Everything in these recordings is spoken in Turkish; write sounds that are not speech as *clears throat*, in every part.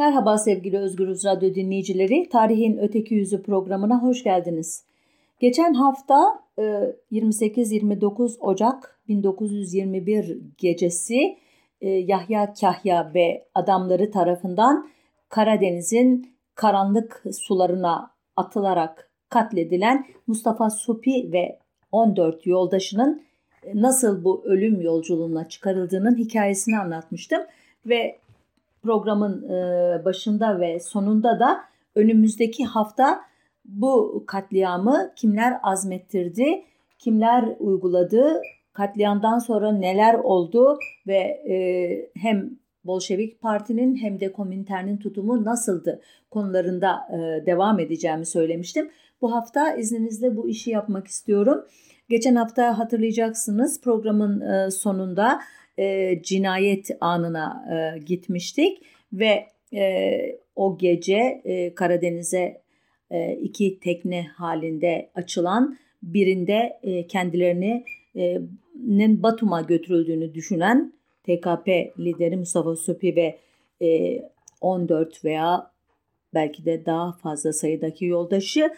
Merhaba sevgili Özgürüz Radyo dinleyicileri. Tarihin Öteki Yüzü programına hoş geldiniz. Geçen hafta 28-29 e, Ocak 1921 gecesi e, Yahya Kahya ve adamları tarafından Karadeniz'in karanlık sularına atılarak katledilen Mustafa Supi ve 14 yoldaşının nasıl bu ölüm yolculuğuna çıkarıldığının hikayesini anlatmıştım ve programın e, başında ve sonunda da önümüzdeki hafta bu katliamı kimler azmettirdi, kimler uyguladı, katliamdan sonra neler oldu ve e, hem Bolşevik Parti'nin hem de Komintern'in tutumu nasıldı konularında e, devam edeceğimi söylemiştim. Bu hafta izninizle bu işi yapmak istiyorum. Geçen hafta hatırlayacaksınız programın sonunda e, cinayet anına e, gitmiştik ve e, o gece e, Karadeniz'e e, iki tekne halinde açılan birinde e, kendilerinin Batum'a götürüldüğünü düşünen TKP lideri Mustafa Supi ve e, 14 veya belki de daha fazla sayıdaki yoldaşı.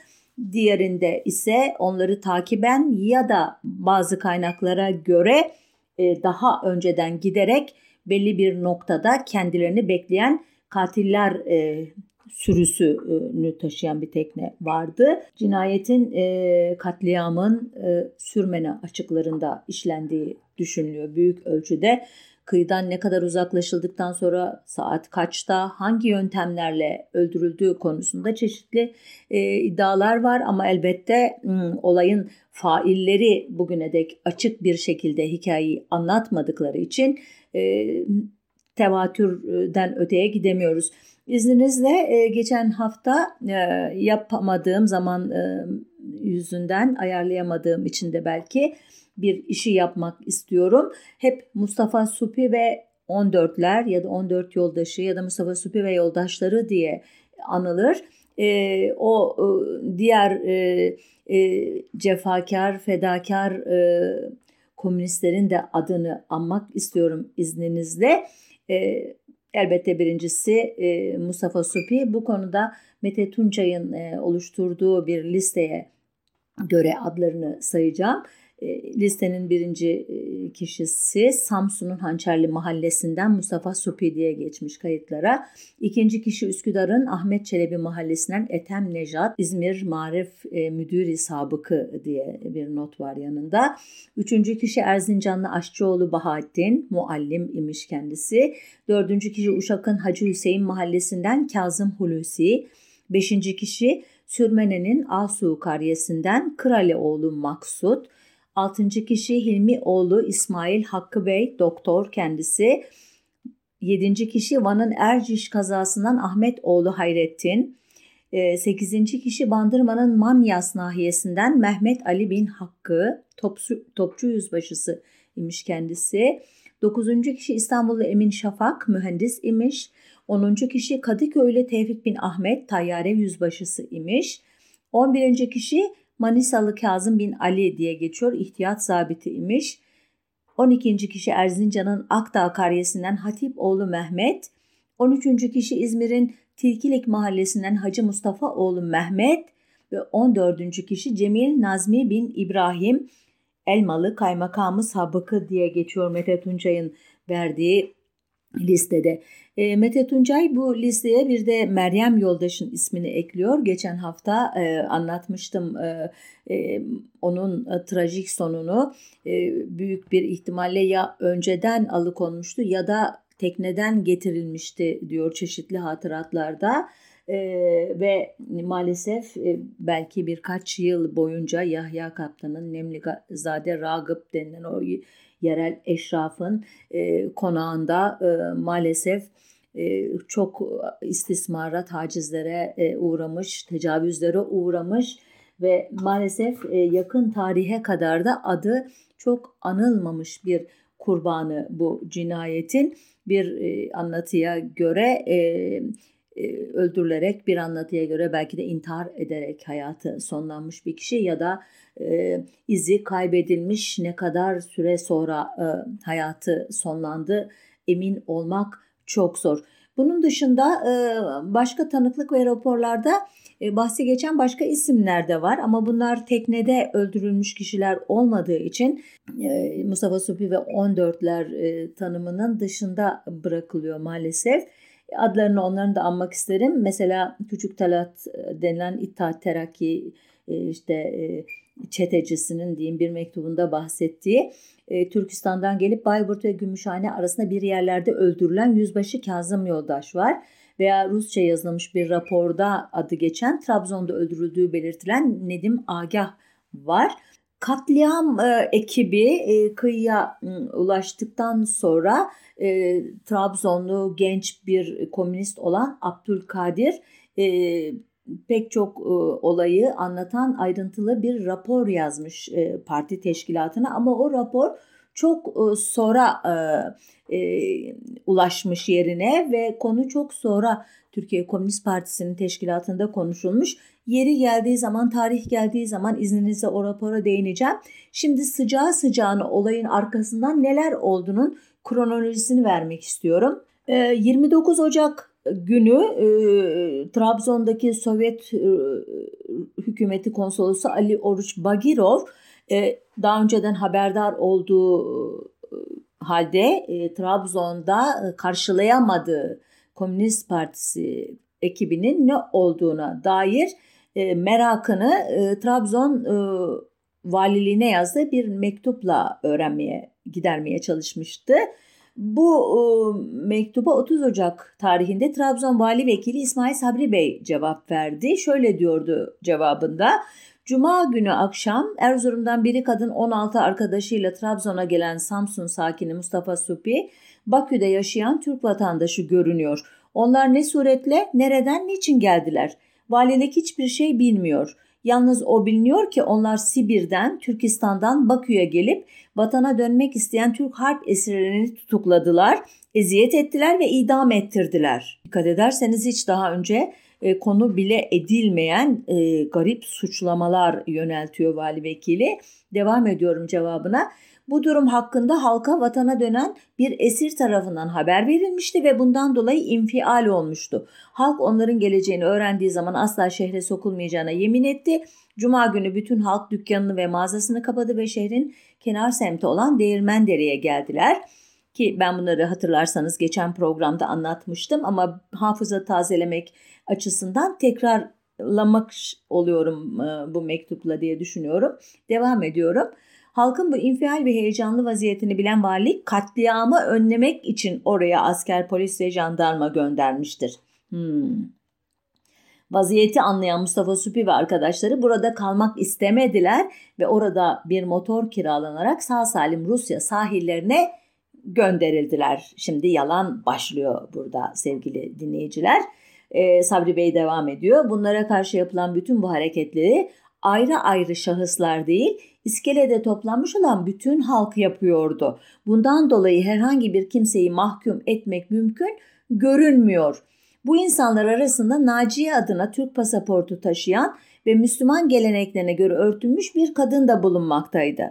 Diğerinde ise onları takiben ya da bazı kaynaklara göre e, daha önceden giderek belli bir noktada kendilerini bekleyen katiller e, sürüsünü taşıyan bir tekne vardı. Cinayetin e, katliamın Sürmene açıklarında işlendiği düşünülüyor büyük ölçüde kıyıdan ne kadar uzaklaşıldıktan sonra saat kaçta hangi yöntemlerle öldürüldüğü konusunda çeşitli e, iddialar var ama elbette m, olayın failleri bugüne dek açık bir şekilde hikayeyi anlatmadıkları için e, tevatürden öteye gidemiyoruz. İzninizle e, geçen hafta e, yapamadığım zaman e, yüzünden ayarlayamadığım için de belki bir işi yapmak istiyorum. Hep Mustafa Supi ve 14'ler ya da 14 yoldaşı ya da Mustafa Supi ve yoldaşları diye anılır. E, o e, diğer e, e, cefakar, fedakar e, komünistlerin de adını anmak istiyorum izninizle. E, elbette birincisi e, Mustafa Supi bu konuda Mete Tunçay'ın e, oluşturduğu bir listeye göre adlarını sayacağım. E, listenin birinci e, kişisi Samsun'un Hançerli Mahallesi'nden Mustafa Supi diye geçmiş kayıtlara. İkinci kişi Üsküdar'ın Ahmet Çelebi Mahallesi'nden Ethem Nejat, İzmir Marif e, Müdürü Sabıkı diye bir not var yanında. Üçüncü kişi Erzincanlı Aşçıoğlu Bahattin, muallim imiş kendisi. Dördüncü kişi Uşak'ın Hacı Hüseyin Mahallesi'nden Kazım Hulusi. Beşinci kişi Sürmene'nin Asu Karyesi'nden Kralioğlu Maksut. Altıncı kişi Hilmi oğlu İsmail Hakkı Bey, doktor kendisi. Yedinci kişi Van'ın Erciş kazasından Ahmet oğlu Hayrettin. Ee, sekizinci kişi Bandırma'nın Manyas nahiyesinden Mehmet Ali bin Hakkı, topçu, topçu yüzbaşısı imiş kendisi. Dokuzuncu kişi İstanbullu Emin Şafak, mühendis imiş. Onuncu kişi Kadıköy'lü Tevfik bin Ahmet, tayyare yüzbaşısı imiş. On birinci kişi Manisalı Kazım bin Ali diye geçiyor. İhtiyat zabiti imiş. 12. kişi Erzincan'ın Akdağ karyesinden Hatip oğlu Mehmet. 13. kişi İzmir'in Tilkilik mahallesinden Hacı Mustafa oğlu Mehmet ve 14. kişi Cemil Nazmi bin İbrahim Elmalı Kaymakamı Sabıkı diye geçiyor Mete Tuncay'ın verdiği listede. E, Mete Tuncay bu listeye bir de Meryem Yoldaş'ın ismini ekliyor. Geçen hafta e, anlatmıştım e, e, onun e, trajik sonunu. E, büyük bir ihtimalle ya önceden alıkonmuştu ya da tekneden getirilmişti diyor çeşitli hatıratlarda. Ee, ve maalesef e, belki birkaç yıl boyunca Yahya Kaptan'ın Nemlizade Ragıp denilen o yerel eşrafın e, konağında e, maalesef e, çok istismara, tacizlere e, uğramış, tecavüzlere uğramış ve maalesef e, yakın tarihe kadar da adı çok anılmamış bir kurbanı bu cinayetin. Bir e, anlatıya göre e, öldürülerek bir anlatıya göre belki de intihar ederek hayatı sonlanmış bir kişi ya da e, izi kaybedilmiş ne kadar süre sonra e, hayatı sonlandı emin olmak çok zor. Bunun dışında e, başka tanıklık ve raporlarda e, bahsi geçen başka isimler de var ama bunlar teknede öldürülmüş kişiler olmadığı için e, Mustafa Supi ve 14'ler e, tanımının dışında bırakılıyor maalesef. Adlarını onların da anmak isterim. Mesela Küçük Talat denilen İttihat Terakki işte çetecisinin diyeyim bir mektubunda bahsettiği Türkistan'dan gelip Bayburt ve Gümüşhane arasında bir yerlerde öldürülen Yüzbaşı Kazım Yoldaş var veya Rusça yazılmış bir raporda adı geçen Trabzon'da öldürüldüğü belirtilen Nedim Agah var. Katliam e, ekibi e, kıyıya e, ulaştıktan sonra e, Trabzonlu genç bir komünist olan Abdülkadir e, pek çok e, olayı anlatan ayrıntılı bir rapor yazmış e, parti teşkilatına ama o rapor çok e, sonra e, e, ulaşmış yerine ve konu çok sonra Türkiye Komünist Partisi'nin teşkilatında konuşulmuş. Yeri geldiği zaman, tarih geldiği zaman izninizle o rapora değineceğim. Şimdi sıcağı sıcağına olayın arkasından neler olduğunun kronolojisini vermek istiyorum. 29 e, Ocak günü e, Trabzon'daki Sovyet e, hükümeti konsolosu Ali Oruç Bagirov e, daha önceden haberdar olduğu halde Trabzon'da karşılayamadığı Komünist Partisi ekibinin ne olduğuna dair merakını Trabzon valiliğine yazdığı bir mektupla öğrenmeye, gidermeye çalışmıştı. Bu mektuba 30 Ocak tarihinde Trabzon Vali Vekili İsmail Sabri Bey cevap verdi. Şöyle diyordu cevabında. Cuma günü akşam Erzurum'dan biri kadın 16 arkadaşıyla Trabzon'a gelen Samsun sakini Mustafa Supi, Bakü'de yaşayan Türk vatandaşı görünüyor. Onlar ne suretle, nereden, niçin geldiler? Valilik hiçbir şey bilmiyor. Yalnız o biliniyor ki onlar Sibir'den, Türkistan'dan Bakü'ye gelip vatana dönmek isteyen Türk harp esirlerini tutukladılar, eziyet ettiler ve idam ettirdiler. Dikkat ederseniz hiç daha önce e, konu bile edilmeyen e, garip suçlamalar yöneltiyor vali vekili. Devam ediyorum cevabına. Bu durum hakkında halka vatana dönen bir esir tarafından haber verilmişti ve bundan dolayı infial olmuştu. Halk onların geleceğini öğrendiği zaman asla şehre sokulmayacağına yemin etti. Cuma günü bütün halk dükkanını ve mağazasını kapadı ve şehrin kenar semti olan Değirmendere'ye geldiler. Ki ben bunları hatırlarsanız geçen programda anlatmıştım ama hafıza tazelemek açısından tekrarlamak oluyorum bu mektupla diye düşünüyorum. Devam ediyorum. Halkın bu infial ve heyecanlı vaziyetini bilen vali katliamı önlemek için oraya asker, polis ve jandarma göndermiştir. Hmm. Vaziyeti anlayan Mustafa Süpi ve arkadaşları burada kalmak istemediler ve orada bir motor kiralanarak sağ salim Rusya sahillerine gönderildiler. Şimdi yalan başlıyor burada sevgili dinleyiciler. Ee, Sabri Bey devam ediyor. Bunlara karşı yapılan bütün bu hareketleri ayrı ayrı şahıslar değil, iskelede toplanmış olan bütün halk yapıyordu. Bundan dolayı herhangi bir kimseyi mahkum etmek mümkün görünmüyor. Bu insanlar arasında Naciye adına Türk pasaportu taşıyan ve Müslüman geleneklerine göre örtülmüş bir kadın da bulunmaktaydı.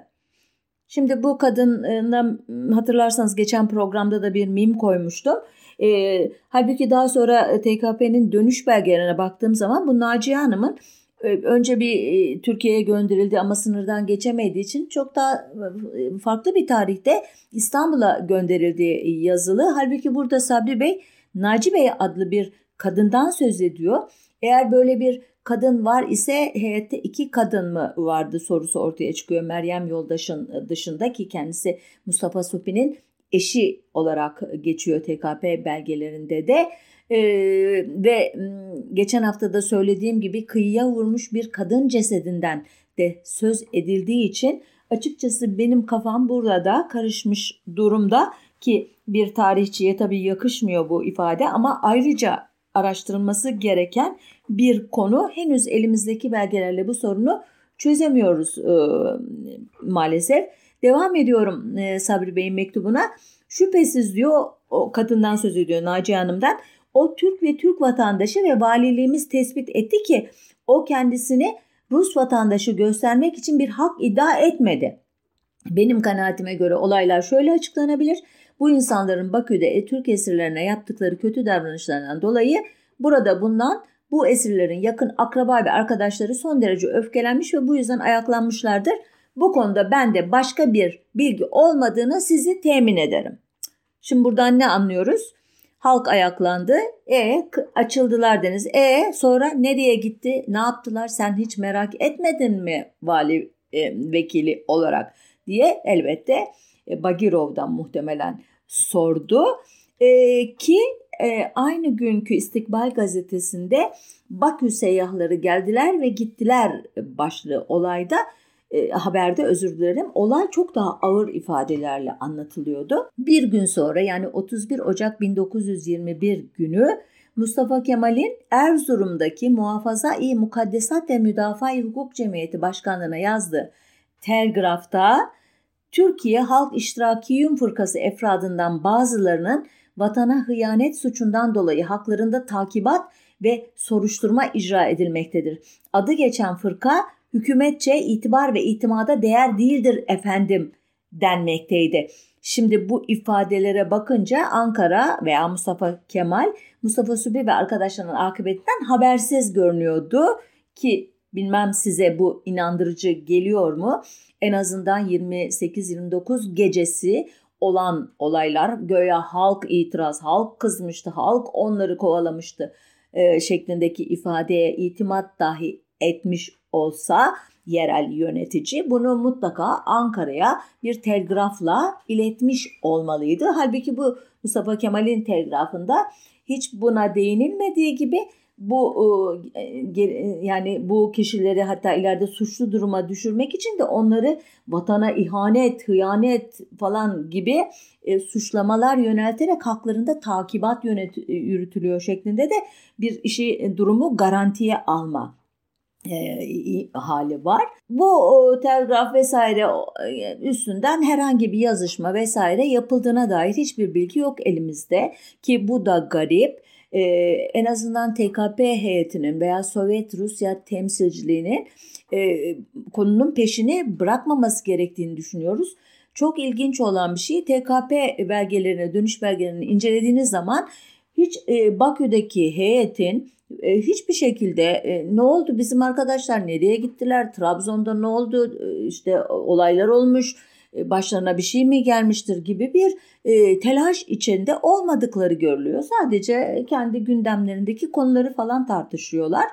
Şimdi bu kadına hatırlarsanız geçen programda da bir mim koymuştum. E, halbuki daha sonra TKP'nin dönüş belgelerine baktığım zaman bu Naciye Hanım'ın önce bir e, Türkiye'ye gönderildi ama sınırdan geçemediği için çok daha e, farklı bir tarihte İstanbul'a gönderildiği yazılı. Halbuki burada Sabri Bey Naci Bey adlı bir kadından söz ediyor. Eğer böyle bir kadın var ise heyette iki kadın mı vardı sorusu ortaya çıkıyor. Meryem Yoldaş'ın dışında ki kendisi Mustafa Supi'nin eşi olarak geçiyor TKP belgelerinde de. Ee, ve geçen hafta da söylediğim gibi kıyıya vurmuş bir kadın cesedinden de söz edildiği için açıkçası benim kafam burada karışmış durumda ki bir tarihçiye tabii yakışmıyor bu ifade ama ayrıca araştırılması gereken bir konu. Henüz elimizdeki belgelerle bu sorunu çözemiyoruz e, maalesef. Devam ediyorum e, Sabri Bey'in mektubuna. Şüphesiz diyor o kadından söz ediyor Naciye Hanım'dan. O Türk ve Türk vatandaşı ve valiliğimiz tespit etti ki o kendisini Rus vatandaşı göstermek için bir hak iddia etmedi. Benim kanaatime göre olaylar şöyle açıklanabilir. Bu insanların Bakü'de Türk esirlerine yaptıkları kötü davranışlarından dolayı burada bulunan bu esirlerin yakın akraba ve arkadaşları son derece öfkelenmiş ve bu yüzden ayaklanmışlardır. Bu konuda ben de başka bir bilgi olmadığını sizi temin ederim. Şimdi buradan ne anlıyoruz? Halk ayaklandı. E açıldılar deniz. E sonra nereye gitti? Ne yaptılar? Sen hiç merak etmedin mi vali e, vekili olarak diye elbette e, Bagirov'dan muhtemelen sordu. E, ki e, aynı günkü İstikbal gazetesinde Bakü seyyahları geldiler ve gittiler başlığı olayda e, haberde özür dilerim olay çok daha ağır ifadelerle anlatılıyordu. Bir gün sonra yani 31 Ocak 1921 günü Mustafa Kemal'in Erzurum'daki Muhafaza-i Mukaddesat ve Müdafaa-i Hukuk Cemiyeti Başkanlığı'na yazdığı telgrafta Türkiye Halk İştirakiyün Fırkası efradından bazılarının vatana hıyanet suçundan dolayı haklarında takibat ve soruşturma icra edilmektedir. Adı geçen fırka hükümetçe itibar ve itimada değer değildir efendim denmekteydi. Şimdi bu ifadelere bakınca Ankara veya Mustafa Kemal, Mustafa Sübü ve arkadaşlarının akıbetinden habersiz görünüyordu ki bilmem size bu inandırıcı geliyor mu? En azından 28-29 gecesi olan olaylar göya halk itiraz, halk kızmıştı, halk onları kovalamıştı e, şeklindeki ifadeye itimat dahi etmiş olsa yerel yönetici bunu mutlaka Ankara'ya bir telgrafla iletmiş olmalıydı. Halbuki bu Mustafa Kemal'in telgrafında hiç buna değinilmediği gibi bu e, yani bu kişileri hatta ileride suçlu duruma düşürmek için de onları vatana ihanet, hıyanet falan gibi e, suçlamalar yönelterek haklarında takibat yönet yürütülüyor şeklinde de bir işi e, durumu garantiye alma e, hali var. Bu o, telgraf vesaire e, üstünden herhangi bir yazışma vesaire yapıldığına dair hiçbir bilgi yok elimizde ki bu da garip. Ee, en azından TKP heyetinin veya Sovyet Rusya temsilciliğinin e, konunun peşini bırakmaması gerektiğini düşünüyoruz. Çok ilginç olan bir şey TKP belgelerine, dönüş belgelerini incelediğiniz zaman hiç e, Bakü'deki heyetin e, hiçbir şekilde e, ne oldu bizim arkadaşlar nereye gittiler Trabzon'da ne oldu e, işte olaylar olmuş e, başlarına bir şey mi gelmiştir gibi bir e, telaş içinde olmadıkları görülüyor. Sadece kendi gündemlerindeki konuları falan tartışıyorlar.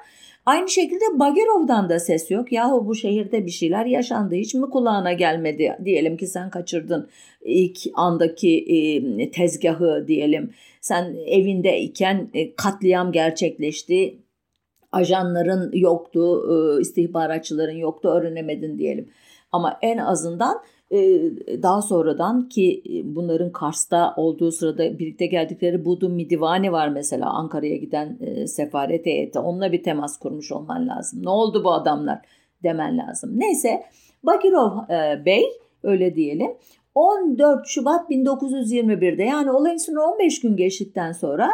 Aynı şekilde Bagerov'dan da ses yok. Yahu bu şehirde bir şeyler yaşandı hiç mi kulağına gelmedi? Diyelim ki sen kaçırdın ilk andaki e, tezgahı diyelim. Sen evindeyken e, katliam gerçekleşti. Ajanların yoktu, e, istihbaratçıların yoktu öğrenemedin diyelim. Ama en azından daha sonradan ki bunların Kars'ta olduğu sırada birlikte geldikleri Budu Midivani var mesela Ankara'ya giden sefaret heyeti. Onunla bir temas kurmuş olman lazım. Ne oldu bu adamlar demen lazım. Neyse Bakirov Bey öyle diyelim 14 Şubat 1921'de yani olayın sonra 15 gün geçtikten sonra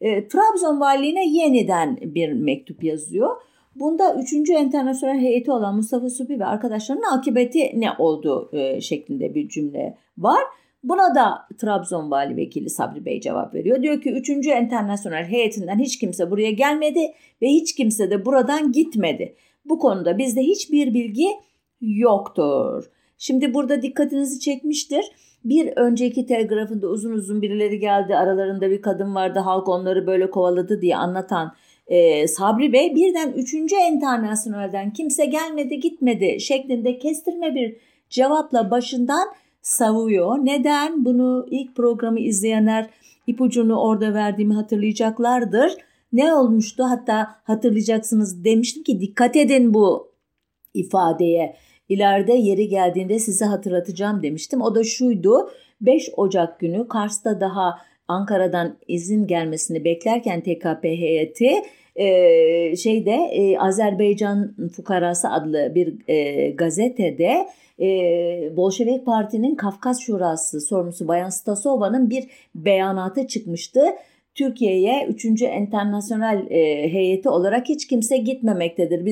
e, Trabzon Valiliğine yeniden bir mektup yazıyor. Bunda 3. Enternasyonel heyeti olan Mustafa Supi ve arkadaşlarının akıbeti ne oldu e, şeklinde bir cümle var. Buna da Trabzon Vali Vekili Sabri Bey cevap veriyor. Diyor ki 3. Enternasyonel heyetinden hiç kimse buraya gelmedi ve hiç kimse de buradan gitmedi. Bu konuda bizde hiçbir bilgi yoktur. Şimdi burada dikkatinizi çekmiştir. Bir önceki telgrafında uzun uzun birileri geldi aralarında bir kadın vardı halk onları böyle kovaladı diye anlatan e, Sabri Bey birden 3. Enternasyonel'den kimse gelmedi gitmedi şeklinde kestirme bir cevapla başından savuyor. Neden? Bunu ilk programı izleyenler ipucunu orada verdiğimi hatırlayacaklardır. Ne olmuştu? Hatta hatırlayacaksınız demiştim ki dikkat edin bu ifadeye. İleride yeri geldiğinde size hatırlatacağım demiştim. O da şuydu. 5 Ocak günü Kars'ta daha Ankara'dan izin gelmesini beklerken TKP heyeti e, şeyde e, Azerbaycan Fukarası adlı bir e, gazetede e, Bolşevik Parti'nin Kafkas Şurası sorumlusu Bayan Stasova'nın bir beyanatı çıkmıştı. Türkiye'ye 3. Enternasyonel e, heyeti olarak hiç kimse gitmemektedir.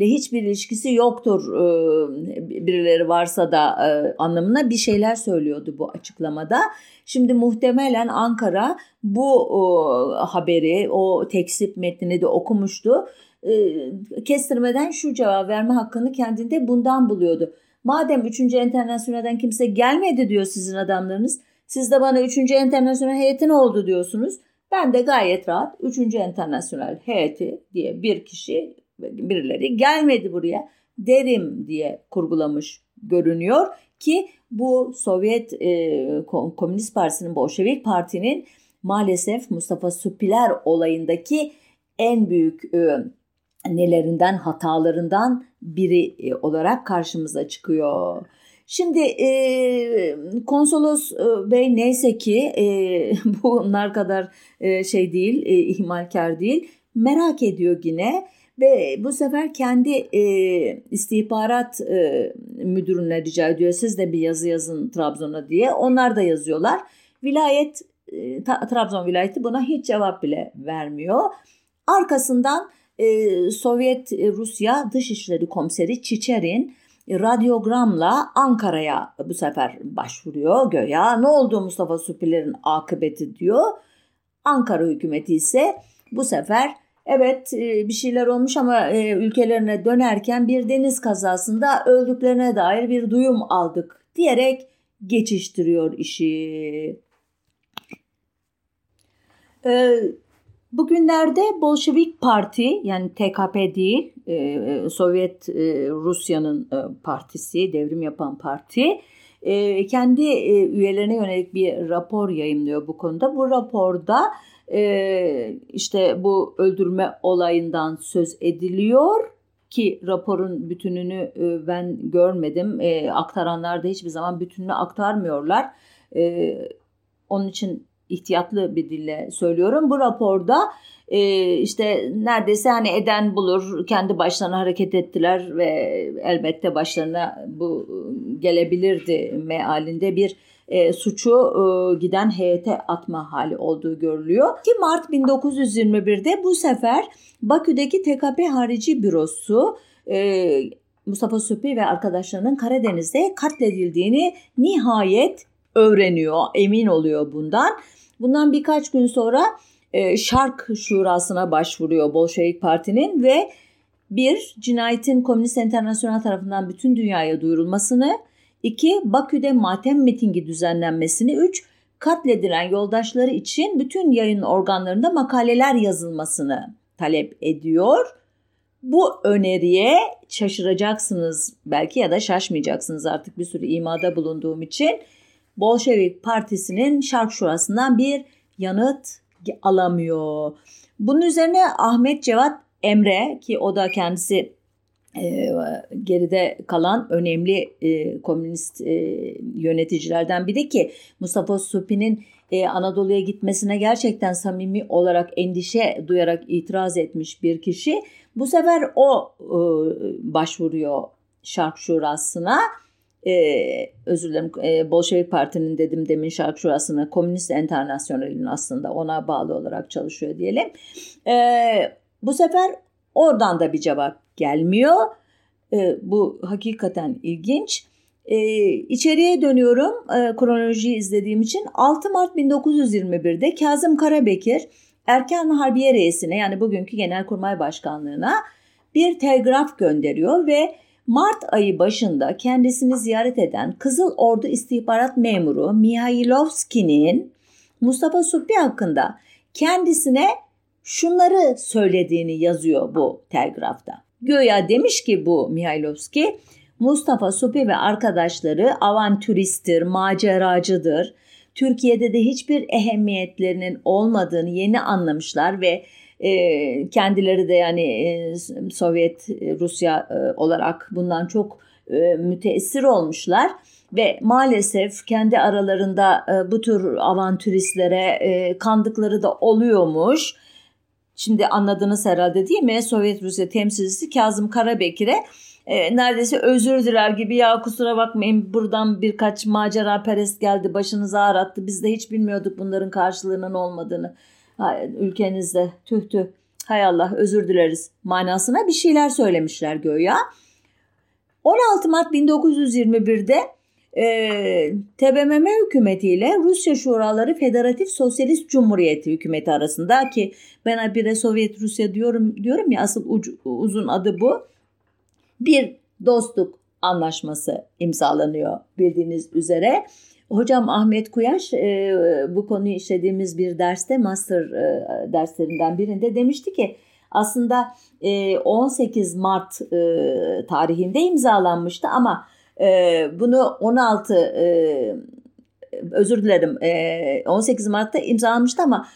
Bizimle hiçbir ilişkisi yoktur e, birileri varsa da e, anlamına bir şeyler söylüyordu bu açıklamada. Şimdi muhtemelen Ankara bu e, haberi, o teksip metnini de okumuştu. Kestirmeden şu cevap verme hakkını kendinde bundan buluyordu. Madem 3. Enternasyonel'den kimse gelmedi diyor sizin adamlarınız. Siz de bana 3. Enternasyonel heyeti ne oldu diyorsunuz. Ben de gayet rahat 3. Enternasyonel heyeti diye bir kişi birileri gelmedi buraya derim diye kurgulamış görünüyor ki bu Sovyet e, Komünist Partisi'nin Bolşevik Parti'nin maalesef Mustafa Supiler olayındaki en büyük e, nelerinden hatalarından biri e, olarak karşımıza çıkıyor. Şimdi e, konsolos e, bey neyse ki e, *laughs* bunlar kadar e, şey değil, e, ihmalkar değil. Merak ediyor yine ve bu sefer kendi e, istihbarat e, müdürüne rica ediyor. Siz de bir yazı yazın Trabzon'a diye. Onlar da yazıyorlar. Vilayet e, Trabzon vilayeti buna hiç cevap bile vermiyor. Arkasından e, Sovyet e, Rusya Dışişleri Komiseri Çiçerin radyogramla Ankara'ya bu sefer başvuruyor göya. Ne oldu Mustafa Supiler'in akıbeti diyor. Ankara hükümeti ise bu sefer evet e, bir şeyler olmuş ama e, ülkelerine dönerken bir deniz kazasında öldüklerine dair bir duyum aldık diyerek geçiştiriyor işi. Ee, Bugünlerde Bolşevik Parti yani TKP değil e, e, Sovyet e, Rusya'nın partisi devrim yapan parti kendi üyelerine yönelik bir rapor yayınlıyor bu konuda. Bu raporda işte bu öldürme olayından söz ediliyor ki raporun bütününü ben görmedim. Aktaranlar da hiçbir zaman bütününü aktarmıyorlar. Onun için ihtiyatlı bir dille söylüyorum. Bu raporda e, işte neredeyse hani eden bulur kendi başlarına hareket ettiler ve elbette başlarına bu gelebilirdi mealinde bir e, suçu e, giden heyete atma hali olduğu görülüyor. Ki Mart 1921'de bu sefer Bakü'deki TKP harici bürosu e, Mustafa Süpi ve arkadaşlarının Karadeniz'de katledildiğini nihayet öğreniyor, emin oluyor bundan Bundan birkaç gün sonra e, Şark Şurası'na başvuruyor Bolşevik Parti'nin ve bir, cinayetin Komünist Enternasyonel tarafından bütün dünyaya duyurulmasını, iki, Bakü'de matem mitingi düzenlenmesini, üç, katledilen yoldaşları için bütün yayın organlarında makaleler yazılmasını talep ediyor. Bu öneriye şaşıracaksınız belki ya da şaşmayacaksınız artık bir sürü imada bulunduğum için. Bolşevik Partisi'nin Şark Şurası'ndan bir yanıt alamıyor. Bunun üzerine Ahmet Cevat Emre ki o da kendisi e, geride kalan önemli e, komünist e, yöneticilerden biri ki Mustafa Supi'nin e, Anadolu'ya gitmesine gerçekten samimi olarak endişe duyarak itiraz etmiş bir kişi. Bu sefer o başvuruyor Şark Şurası'na e, özür dilerim e, Bolşevik Parti'nin dedim demin şarkı şurasına Komünist Enternasyonel'in aslında ona bağlı olarak çalışıyor diyelim. E, bu sefer oradan da bir cevap gelmiyor. E, bu hakikaten ilginç. E, içeriye dönüyorum e, kronolojiyi izlediğim için 6 Mart 1921'de Kazım Karabekir Erken Harbiye Reisi'ne yani bugünkü Genelkurmay Başkanlığı'na bir telgraf gönderiyor ve Mart ayı başında kendisini ziyaret eden Kızıl Ordu istihbarat memuru Mihailovski'nin Mustafa Suppi hakkında kendisine şunları söylediğini yazıyor bu telgrafta. Göya demiş ki bu Mihailovski, Mustafa Suppi ve arkadaşları avantüristtir, maceracıdır. Türkiye'de de hiçbir ehemmiyetlerinin olmadığını yeni anlamışlar ve e, kendileri de yani e, Sovyet e, Rusya e, olarak bundan çok e, müteessir olmuşlar ve maalesef kendi aralarında e, bu tür avantüristlere e, kandıkları da oluyormuş. Şimdi anladınız herhalde değil mi? Sovyet Rusya temsilcisi Kazım Karabekir'e e, neredeyse özür diler gibi ya kusura bakmayın buradan birkaç macera perest geldi başınızı ağrattı. Biz de hiç bilmiyorduk bunların karşılığının olmadığını ülkenizde tüh tüh hay Allah özür dileriz manasına bir şeyler söylemişler göya. 16 Mart 1921'de e, TBMM hükümetiyle Rusya Şuraları Federatif Sosyalist Cumhuriyeti hükümeti arasında ki ben bir Sovyet Rusya diyorum diyorum ya asıl ucu, uzun adı bu. Bir dostluk anlaşması imzalanıyor bildiğiniz üzere. Hocam Ahmet Kuyaş e, bu konuyu işlediğimiz bir derste master e, derslerinden birinde demişti ki aslında e, 18 Mart e, tarihinde imzalanmıştı ama bunu 16 e, özür dilerim e, 18 Mart'ta imzalanmıştı ama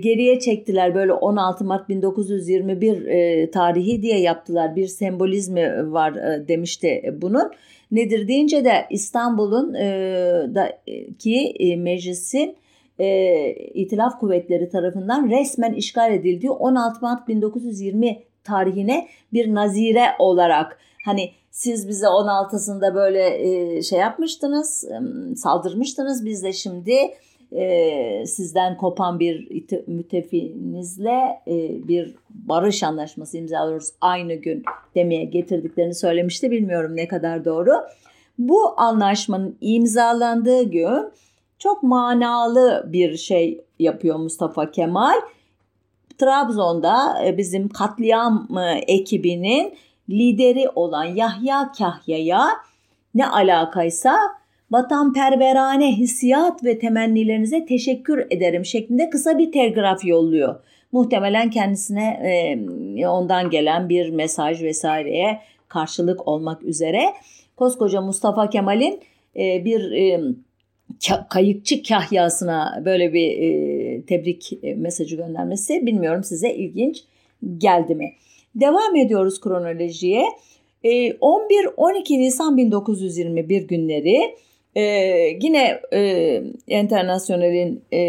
geriye çektiler böyle 16 Mart 1921 e, tarihi diye yaptılar bir sembolizmi var demişti bunun. Nedir deyince de İstanbul'un ki meclisin e, İtilaf Kuvvetleri tarafından resmen işgal edildiği 16 Mart 1920 tarihine bir nazire olarak hani siz bize 16'sında böyle e, şey yapmıştınız, saldırmıştınız. Biz de şimdi e, sizden kopan bir müttefinizle e, bir barış anlaşması imzalıyoruz aynı gün demeye getirdiklerini söylemişti. Bilmiyorum ne kadar doğru. Bu anlaşmanın imzalandığı gün çok manalı bir şey yapıyor Mustafa Kemal. Trabzon'da bizim katliam ekibinin lideri olan Yahya Kahya'ya ne alakaysa vatanperverane hissiyat ve temennilerinize teşekkür ederim şeklinde kısa bir telgraf yolluyor. Muhtemelen kendisine e, ondan gelen bir mesaj vesaireye karşılık olmak üzere. Koskoca Mustafa Kemal'in e, bir e, kayıkçı kahyasına böyle bir e, tebrik mesajı göndermesi bilmiyorum size ilginç geldi mi? Devam ediyoruz kronolojiye. 11-12 Nisan 1921 günleri e, yine e, Internasyonel'in e,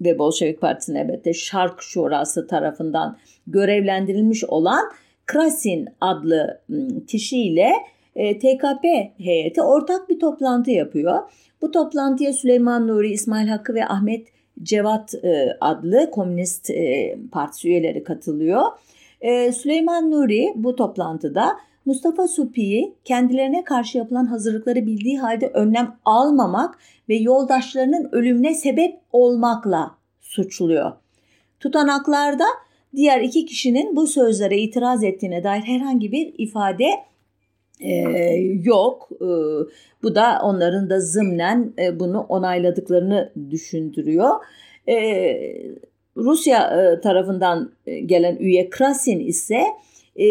ve Bolşevik Partisi'nin elbette Şark Şurası tarafından görevlendirilmiş olan Krasin adlı kişiyle e, TKP heyeti ortak bir toplantı yapıyor. Bu toplantıya Süleyman Nuri, İsmail Hakkı ve Ahmet Cevat e, adlı Komünist e, Partisi üyeleri katılıyor. E, Süleyman Nuri bu toplantıda Mustafa Supi'yi kendilerine karşı yapılan hazırlıkları bildiği halde önlem almamak ve yoldaşlarının ölümüne sebep olmakla suçluyor. Tutanaklarda diğer iki kişinin bu sözlere itiraz ettiğine dair herhangi bir ifade e, yok. E, bu da onların da zımnen e, bunu onayladıklarını düşündürüyor. E, Rusya e, tarafından e, gelen üye Krasin ise e,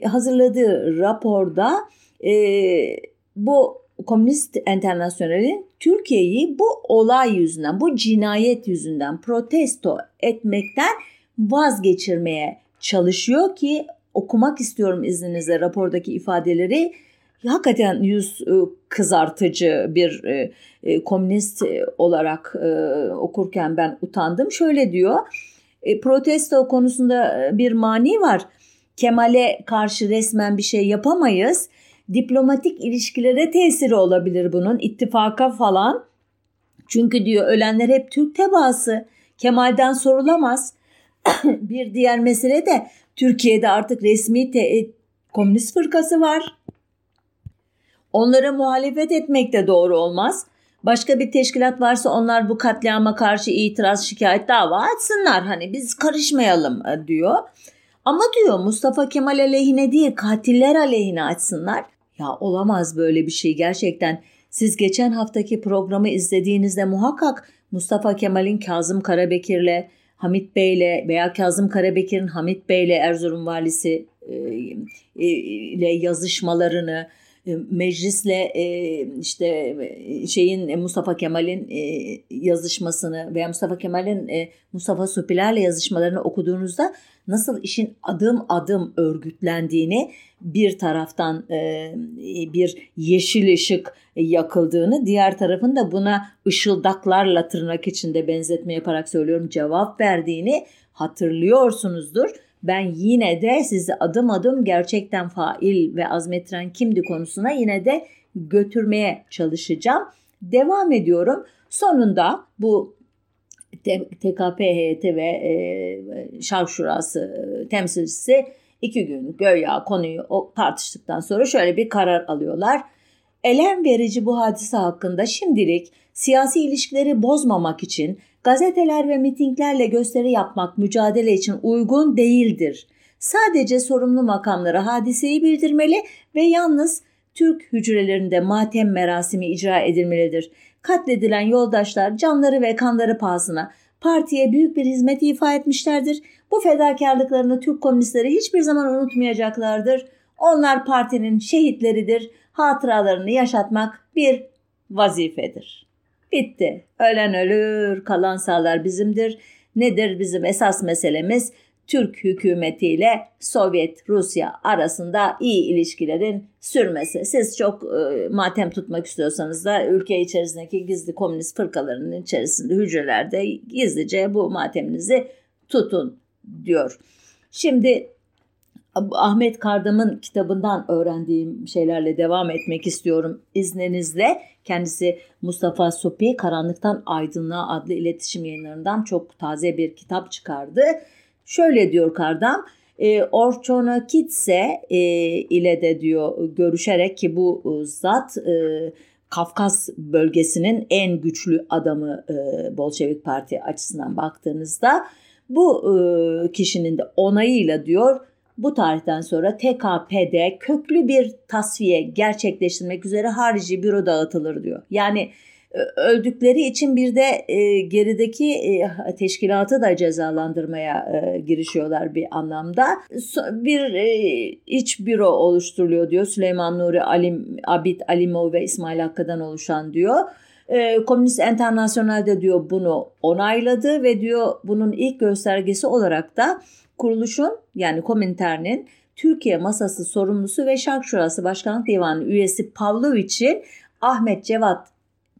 hazırladığı raporda bu Komünist Enternasyonel'in Türkiye'yi bu olay yüzünden, bu cinayet yüzünden protesto etmekten vazgeçirmeye çalışıyor ki okumak istiyorum izninizle rapordaki ifadeleri. Hakikaten yüz e, kızartıcı bir e, e, komünist olarak okurken ben utandım. Şöyle diyor, protesto konusunda bir mani var Kemal'e karşı resmen bir şey yapamayız. Diplomatik ilişkilere tesiri olabilir bunun, ittifaka falan. Çünkü diyor ölenler hep Türk tebaası. Kemal'den sorulamaz. *coughs* bir diğer mesele de Türkiye'de artık resmi te- komünist fırkası var. Onlara muhalefet etmek de doğru olmaz. Başka bir teşkilat varsa onlar bu katliama karşı itiraz, şikayet, dava açsınlar. Hani biz karışmayalım e, diyor. Ama diyor Mustafa Kemal aleyhine değil katiller aleyhine açsınlar. Ya olamaz böyle bir şey gerçekten. Siz geçen haftaki programı izlediğinizde muhakkak Mustafa Kemal'in Kazım Karabekir'le, Hamit Bey'le veya Kazım Karabekir'in Hamit Bey'le Erzurum valisi e, e, ile yazışmalarını, meclisle işte şeyin Mustafa Kemal'in yazışmasını veya Mustafa Kemal'in Mustafa Supiler'le yazışmalarını okuduğunuzda nasıl işin adım adım örgütlendiğini bir taraftan e, bir yeşil ışık yakıldığını diğer tarafın buna ışıldaklarla tırnak içinde benzetme yaparak söylüyorum cevap verdiğini hatırlıyorsunuzdur. Ben yine de sizi adım adım gerçekten fail ve azmettiren kimdi konusuna yine de götürmeye çalışacağım. Devam ediyorum. Sonunda bu TKP heyeti ve e, Şark Şurası temsilcisi iki gün göya konuyu tartıştıktan sonra şöyle bir karar alıyorlar. Elem verici bu hadise hakkında şimdilik siyasi ilişkileri bozmamak için gazeteler ve mitinglerle gösteri yapmak mücadele için uygun değildir. Sadece sorumlu makamlara hadiseyi bildirmeli ve yalnız Türk hücrelerinde matem merasimi icra edilmelidir. Katledilen yoldaşlar canları ve kanları pahasına partiye büyük bir hizmet ifa etmişlerdir. Bu fedakarlıklarını Türk komünistleri hiçbir zaman unutmayacaklardır. Onlar partinin şehitleridir. Hatıralarını yaşatmak bir vazifedir. Bitti. Ölen ölür, kalan sağlar bizimdir. Nedir bizim esas meselemiz? Türk hükümetiyle Sovyet Rusya arasında iyi ilişkilerin sürmesi. Siz çok e, matem tutmak istiyorsanız da ülke içerisindeki gizli komünist fırkalarının içerisinde hücrelerde gizlice bu mateminizi tutun diyor. Şimdi Ahmet Kardam'ın kitabından öğrendiğim şeylerle devam etmek istiyorum izninizle. Kendisi Mustafa Sopi Karanlıktan Aydınlığa adlı iletişim yayınlarından çok taze bir kitap çıkardı. Şöyle diyor Kardam, e, Orçonakitse e, ile de diyor görüşerek ki bu e, zat e, Kafkas bölgesinin en güçlü adamı e, Bolşevik Parti açısından baktığınızda bu e, kişinin de onayıyla diyor bu tarihten sonra TKP'de köklü bir tasfiye gerçekleştirmek üzere harici büro dağıtılır diyor. Yani öldükleri için bir de e, gerideki e, teşkilatı da cezalandırmaya e, girişiyorlar bir anlamda. So, bir e, iç büro oluşturuluyor diyor Süleyman Nuri Alim, Abid Alimov ve İsmail Hakkı'dan oluşan diyor. E, Komünist Enternasyonel diyor bunu onayladı ve diyor bunun ilk göstergesi olarak da kuruluşun yani Komintern'in Türkiye masası sorumlusu ve Şark Şurası Başkanlık Divanı üyesi Pavloviç'in Ahmet Cevat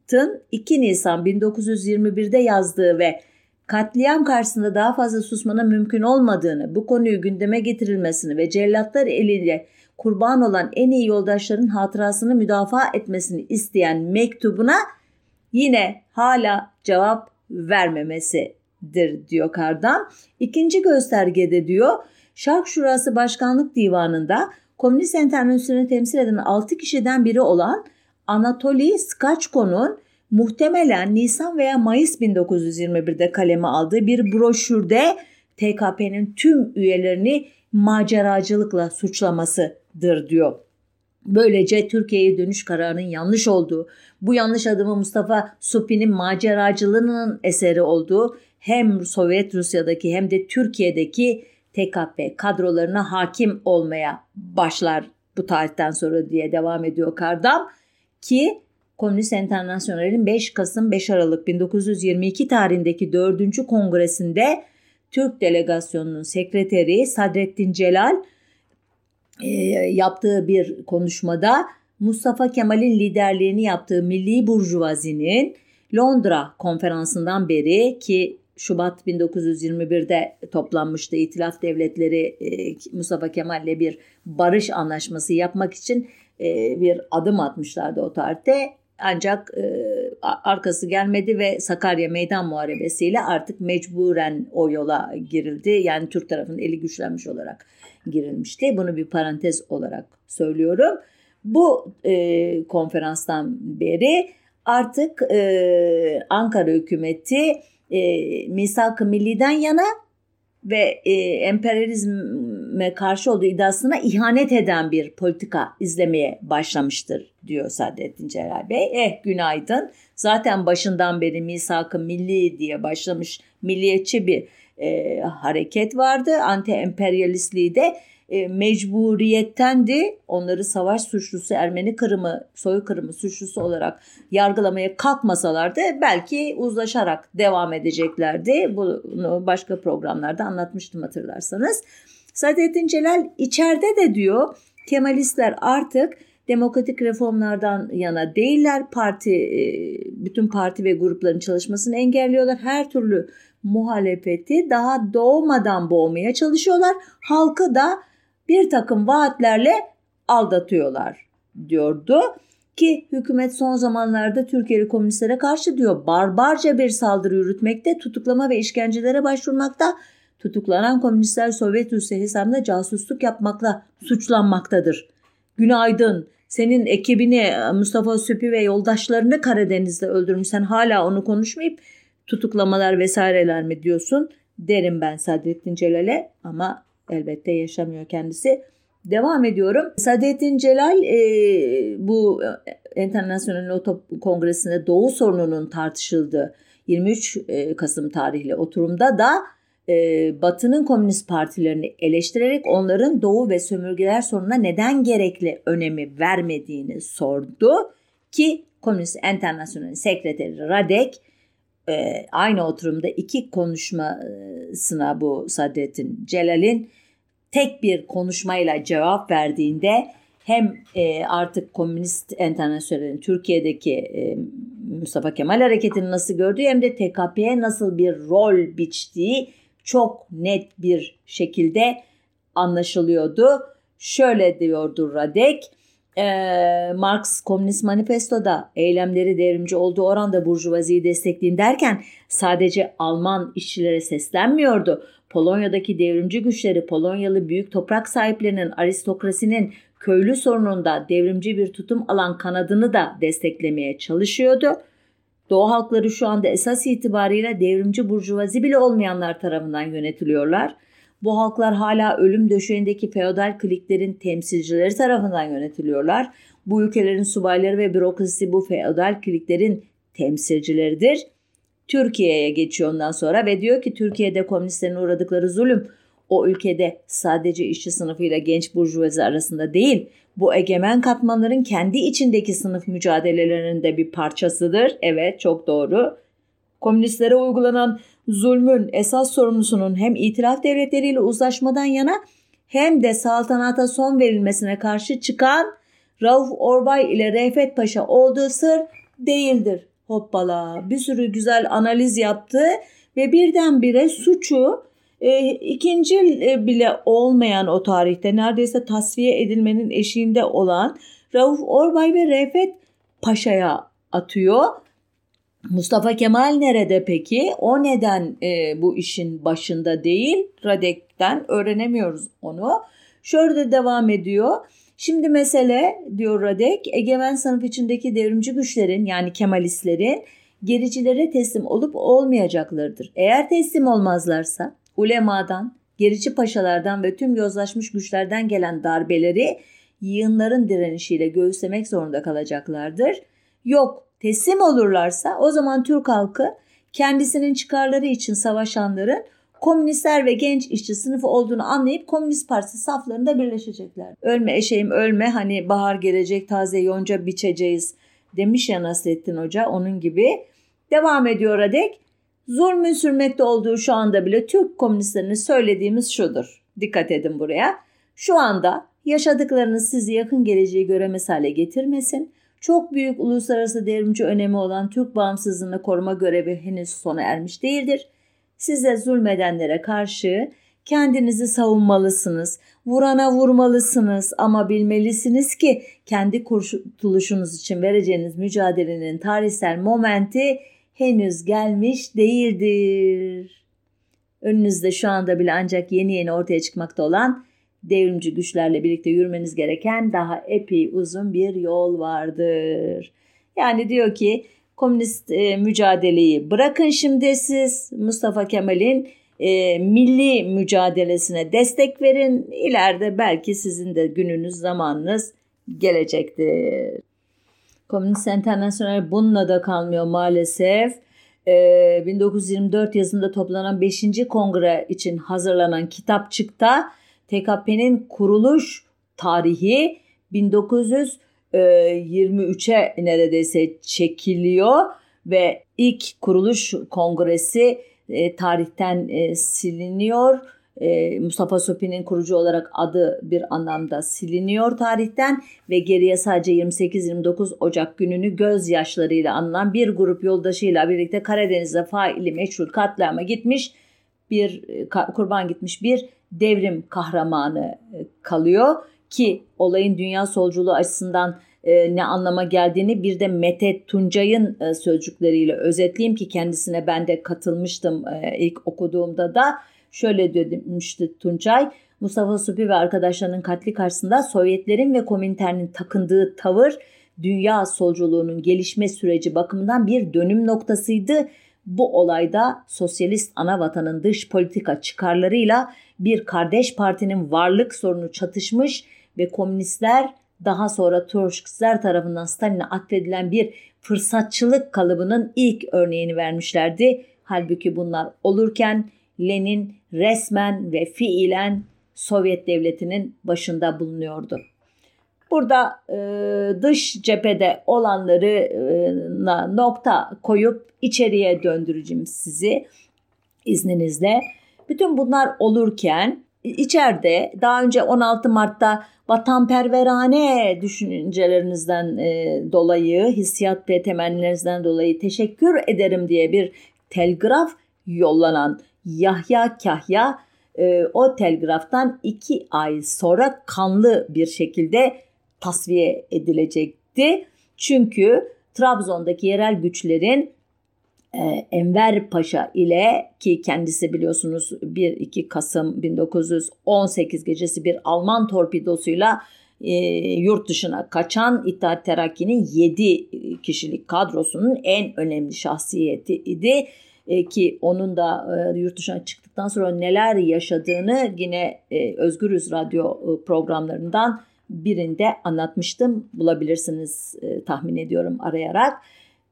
Tın 2 Nisan 1921'de yazdığı ve katliam karşısında daha fazla susmanın mümkün olmadığını, bu konuyu gündeme getirilmesini ve cellatlar eliyle kurban olan en iyi yoldaşların hatırasını müdafaa etmesini isteyen mektubuna yine hala cevap vermemesidir diyor Kardam. İkinci göstergede diyor Şark Şurası Başkanlık Divanı'nda Komünist Enternasyonel'i temsil eden 6 kişiden biri olan Anatoli Skaçko'nun muhtemelen Nisan veya Mayıs 1921'de kaleme aldığı bir broşürde TKP'nin tüm üyelerini maceracılıkla suçlamasıdır diyor. Böylece Türkiye'ye dönüş kararının yanlış olduğu, bu yanlış adımı Mustafa Supi'nin maceracılığının eseri olduğu hem Sovyet Rusya'daki hem de Türkiye'deki TKP kadrolarına hakim olmaya başlar bu tarihten sonra diye devam ediyor Kardam ki Komünist Enternasyonel'in 5 Kasım 5 Aralık 1922 tarihindeki 4. kongresinde Türk delegasyonunun sekreteri Sadrettin Celal e, yaptığı bir konuşmada Mustafa Kemal'in liderliğini yaptığı Milli Burjuvazi'nin Londra konferansından beri ki Şubat 1921'de toplanmıştı. İtilaf devletleri e, Mustafa Kemal'le bir barış anlaşması yapmak için e, bir adım atmışlardı o tarihte. Ancak e, arkası gelmedi ve Sakarya Meydan Muharebesi'yle artık mecburen o yola girildi. Yani Türk tarafının eli güçlenmiş olarak girilmişti. Bunu bir parantez olarak söylüyorum. Bu konferanstan beri artık Ankara hükümeti e, misak-ı milliden yana ve e, emperyalizme karşı olduğu iddiasına ihanet eden bir politika izlemeye başlamıştır diyor Saadettin Celal Bey. Eh günaydın. Zaten başından beri misak-ı milli diye başlamış milliyetçi bir e, hareket vardı. Anti-emperyalistliği de e, mecburiyettendi. Onları savaş suçlusu, Ermeni kırımı, soykırımı suçlusu olarak yargılamaya kalkmasalardı belki uzlaşarak devam edeceklerdi. Bunu başka programlarda anlatmıştım hatırlarsanız. Saadettin Celal içeride de diyor Kemalistler artık demokratik reformlardan yana değiller. Parti e, bütün parti ve grupların çalışmasını engelliyorlar. Her türlü muhalefeti daha doğmadan boğmaya çalışıyorlar. Halkı da bir takım vaatlerle aldatıyorlar diyordu ki hükümet son zamanlarda Türkiye'li komünistlere karşı diyor barbarca bir saldırı yürütmekte, tutuklama ve işkencelere başvurmakta. Tutuklanan komünistler Sovyet Rusya hesabında casusluk yapmakla suçlanmaktadır. Günaydın. Senin ekibini Mustafa Süpi ve yoldaşlarını Karadeniz'de öldürmüş. Sen hala onu konuşmayıp tutuklamalar vesaireler mi diyorsun? Derim ben Sadrettin Celal'e ama elbette yaşamıyor kendisi. Devam ediyorum. Sadettin Celal e, bu Enternasyonel Loto Kongresi'nde Doğu sorununun tartışıldığı 23 e, Kasım tarihli oturumda da e, Batı'nın komünist partilerini eleştirerek onların Doğu ve sömürgeler sorununa neden gerekli önemi vermediğini sordu ki Komünist Enternasyonel Sekreteri Radek e, aynı oturumda iki konuşmasına bu Sadettin Celal'in tek bir konuşmayla cevap verdiğinde hem e, artık Komünist Enternasyonel'in Türkiye'deki e, Mustafa Kemal Hareketi'ni nasıl gördüğü hem de TKP'ye nasıl bir rol biçtiği çok net bir şekilde anlaşılıyordu. Şöyle diyordu Radek, e, Marx Komünist Manifesto'da eylemleri devrimci olduğu oranda burjuvaziyi destekleyin derken sadece Alman işçilere seslenmiyordu. Polonya'daki devrimci güçleri Polonyalı büyük toprak sahiplerinin aristokrasinin köylü sorununda devrimci bir tutum alan kanadını da desteklemeye çalışıyordu. Doğu halkları şu anda esas itibarıyla devrimci burjuvazi bile olmayanlar tarafından yönetiliyorlar. Bu halklar hala ölüm döşeğindeki feodal kliklerin temsilcileri tarafından yönetiliyorlar. Bu ülkelerin subayları ve bürokrasisi bu feodal kliklerin temsilcileridir. Türkiye'ye geçiyor ondan sonra ve diyor ki Türkiye'de komünistlerin uğradıkları zulüm o ülkede sadece işçi sınıfıyla genç burjuvazi arasında değil, bu egemen katmanların kendi içindeki sınıf mücadelelerinin bir parçasıdır. Evet, çok doğru. Komünistlere uygulanan zulmün esas sorumlusunun hem itiraf devletleriyle uzlaşmadan yana hem de saltanata son verilmesine karşı çıkan Rauf Orbay ile Refet Paşa olduğu sır değildir. Hoppala bir sürü güzel analiz yaptı ve birdenbire suçu e, ikinci e, bile olmayan o tarihte neredeyse tasfiye edilmenin eşiğinde olan Rauf Orbay ve Refet Paşa'ya atıyor. Mustafa Kemal nerede peki? O neden e, bu işin başında değil? Radek'ten öğrenemiyoruz onu. Şöyle devam ediyor. Şimdi mesele diyor Radek, egemen sınıf içindeki devrimci güçlerin yani Kemalistlerin gericilere teslim olup olmayacaklarıdır. Eğer teslim olmazlarsa ulemadan, gerici paşalardan ve tüm yozlaşmış güçlerden gelen darbeleri yığınların direnişiyle göğüslemek zorunda kalacaklardır. Yok teslim olurlarsa o zaman Türk halkı kendisinin çıkarları için savaşanların komünistler ve genç işçi sınıfı olduğunu anlayıp Komünist Partisi saflarında birleşecekler. Ölme eşeğim ölme hani bahar gelecek taze yonca biçeceğiz demiş ya Nasrettin Hoca onun gibi. Devam ediyor Adek. Zulmün sürmekte olduğu şu anda bile Türk komünistlerine söylediğimiz şudur. Dikkat edin buraya. Şu anda yaşadıklarınız sizi yakın geleceği göremez hale getirmesin. Çok büyük uluslararası devrimci önemi olan Türk bağımsızlığını koruma görevi henüz sona ermiş değildir. Size zulmedenlere karşı kendinizi savunmalısınız. Vurana vurmalısınız ama bilmelisiniz ki kendi kurtuluşunuz için vereceğiniz mücadelenin tarihsel momenti henüz gelmiş değildir. Önünüzde şu anda bile ancak yeni yeni ortaya çıkmakta olan devrimci güçlerle birlikte yürümeniz gereken daha epey uzun bir yol vardır. Yani diyor ki komünist e, mücadeleyi bırakın şimdi siz Mustafa Kemal'in e, milli mücadelesine destek verin. İleride belki sizin de gününüz zamanınız gelecektir. Komünist Enternasyonel bununla da kalmıyor maalesef. Ee, 1924 yazında toplanan 5. kongre için hazırlanan kitapçıkta TKP'nin kuruluş tarihi 1923'e neredeyse çekiliyor ve ilk kuruluş kongresi e, tarihten e, siliniyor. E, Mustafa Sopi'nin kurucu olarak adı bir anlamda siliniyor tarihten ve geriye sadece 28-29 Ocak gününü gözyaşlarıyla anılan bir grup yoldaşıyla birlikte Karadeniz'de faili meçhul katliama gitmiş bir kurban gitmiş bir devrim kahramanı kalıyor ki olayın dünya solculuğu açısından e, ne anlama geldiğini bir de Mete Tuncay'ın e, sözcükleriyle özetleyeyim ki kendisine ben de katılmıştım e, ilk okuduğumda da şöyle demişti Tuncay. Mustafa Supi ve arkadaşlarının katli karşısında Sovyetlerin ve Komintern'in takındığı tavır dünya solculuğunun gelişme süreci bakımından bir dönüm noktasıydı. Bu olayda sosyalist ana vatanın dış politika çıkarlarıyla bir kardeş partinin varlık sorunu çatışmış ve komünistler daha sonra Troçkistler tarafından Stalin'e atfedilen bir fırsatçılık kalıbının ilk örneğini vermişlerdi. Halbuki bunlar olurken Lenin resmen ve fiilen Sovyet devletinin başında bulunuyordu. Burada e, dış cephede olanları e, nokta koyup içeriye döndüreceğim sizi izninizle. Bütün bunlar olurken içeride daha önce 16 Mart'ta vatanperverane düşüncelerinizden e, dolayı, hissiyat ve temennilerinizden dolayı teşekkür ederim diye bir telgraf yollanan Yahya Kahya e, o telgraftan iki ay sonra kanlı bir şekilde tasfiye edilecekti. Çünkü Trabzon'daki yerel güçlerin Enver Paşa ile ki kendisi biliyorsunuz 1-2 Kasım 1918 gecesi bir Alman torpidosuyla e, yurt dışına kaçan İttihat Terakki'nin 7 kişilik kadrosunun en önemli şahsiyeti idi. E, ki onun da e, yurt dışına çıktıktan sonra neler yaşadığını yine e, Özgürüz Radyo e, programlarından birinde anlatmıştım. Bulabilirsiniz e, tahmin ediyorum arayarak.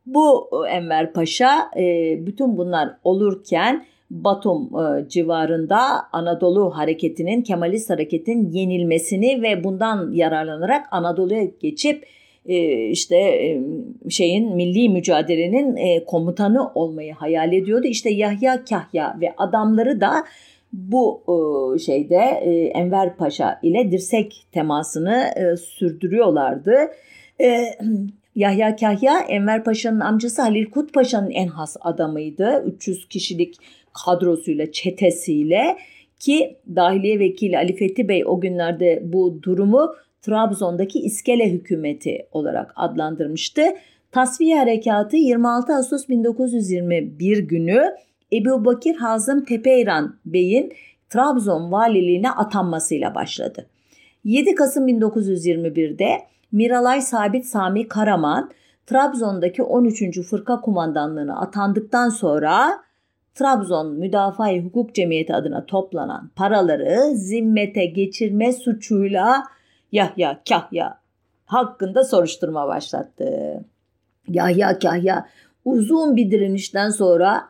Bu e, Enver Paşa e, bütün bunlar olurken Batum e, civarında Anadolu hareketinin, Kemalist hareketin yenilmesini ve bundan yararlanarak Anadolu'ya geçip işte şeyin milli mücadelenin komutanı olmayı hayal ediyordu. İşte Yahya Kahya ve adamları da bu şeyde Enver Paşa ile dirsek temasını sürdürüyorlardı. Yahya Kahya Enver Paşa'nın amcası Halil Kut Paşa'nın en has adamıydı. 300 kişilik kadrosuyla, çetesiyle ki Dahiliye Vekili Ali Fethi Bey o günlerde bu durumu Trabzon'daki İskele hükümeti olarak adlandırmıştı. Tasfiye Harekatı 26 Ağustos 1921 günü Ebu Bakir Hazım Tepeyran Bey'in Trabzon valiliğine atanmasıyla başladı. 7 Kasım 1921'de Miralay Sabit Sami Karaman Trabzon'daki 13. Fırka Kumandanlığı'na atandıktan sonra Trabzon Müdafaa Hukuk Cemiyeti adına toplanan paraları zimmete geçirme suçuyla Yahya Kahya hakkında soruşturma başlattı. Yahya Kahya uzun bir direnişten sonra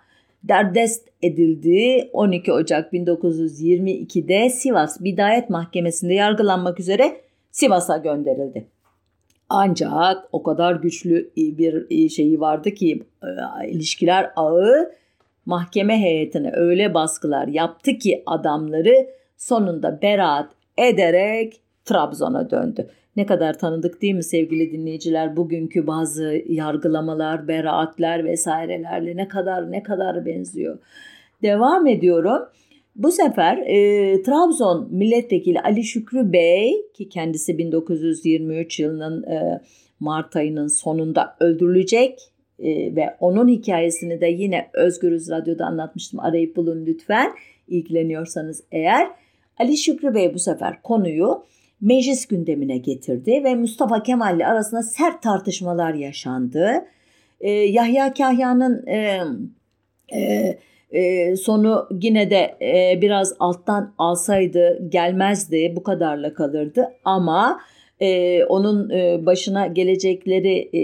derdest edildi. 12 Ocak 1922'de Sivas Bidayet Mahkemesi'nde yargılanmak üzere Sivas'a gönderildi. Ancak o kadar güçlü bir şeyi vardı ki e, ilişkiler ağı mahkeme heyetine öyle baskılar yaptı ki adamları sonunda beraat ederek Trabzon'a döndü. Ne kadar tanıdık değil mi sevgili dinleyiciler bugünkü bazı yargılamalar, beraatler vesairelerle ne kadar ne kadar benziyor. Devam ediyorum. Bu sefer e, Trabzon milletvekili Ali Şükrü Bey ki kendisi 1923 yılının e, Mart ayının sonunda öldürülecek e, ve onun hikayesini de yine Özgürüz Radyo'da anlatmıştım. Arayıp bulun lütfen ilgileniyorsanız eğer. Ali Şükrü Bey bu sefer konuyu meclis gündemine getirdi ve Mustafa Kemal ile arasında sert tartışmalar yaşandı. E, Yahya Kahya'nın e, e, e, sonu yine de e, biraz alttan alsaydı gelmezdi bu kadarla kalırdı. Ama e, onun e, başına gelecekleri e,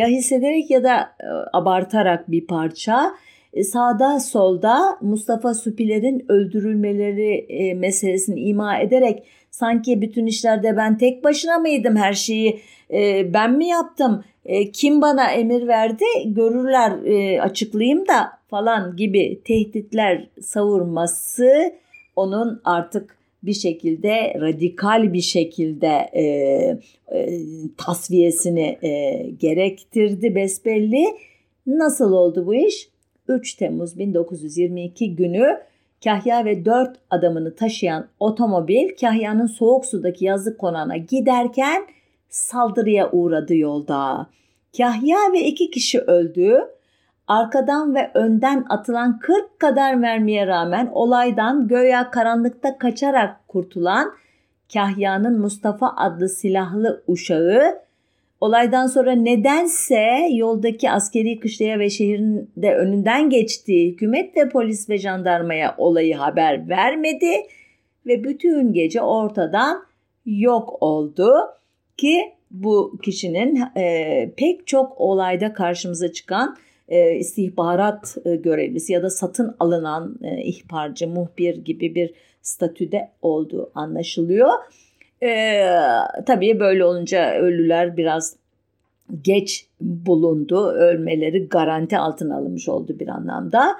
ya hissederek ya da e, abartarak bir parça. E, sağda solda Mustafa Süpiler'in öldürülmeleri e, meselesini ima ederek sanki bütün işlerde ben tek başına mıydım her şeyi e, ben mi yaptım e, kim bana emir verdi görürler e, açıklayayım da falan gibi tehditler savurması onun artık bir şekilde radikal bir şekilde e, e, tasfiyesini e, gerektirdi besbelli. Nasıl oldu bu iş? 3 Temmuz 1922 günü Kahya ve 4 adamını taşıyan otomobil Kahya'nın soğuk sudaki yazlık konağına giderken saldırıya uğradı yolda. Kahya ve iki kişi öldü. Arkadan ve önden atılan 40 kadar mermiye rağmen olaydan göya karanlıkta kaçarak kurtulan Kahya'nın Mustafa adlı silahlı uşağı olaydan sonra nedense yoldaki askeri kışlaya ve şehrin de önünden geçtiği hükümet ve polis ve jandarmaya olayı haber vermedi ve bütün gece ortadan yok oldu ki bu kişinin e, pek çok olayda karşımıza çıkan e, istihbarat e, görevlisi ya da satın alınan e, ihbarcı, muhbir gibi bir statüde olduğu anlaşılıyor. E, tabii böyle olunca ölüler biraz geç bulundu. Ölmeleri garanti altına alınmış oldu bir anlamda.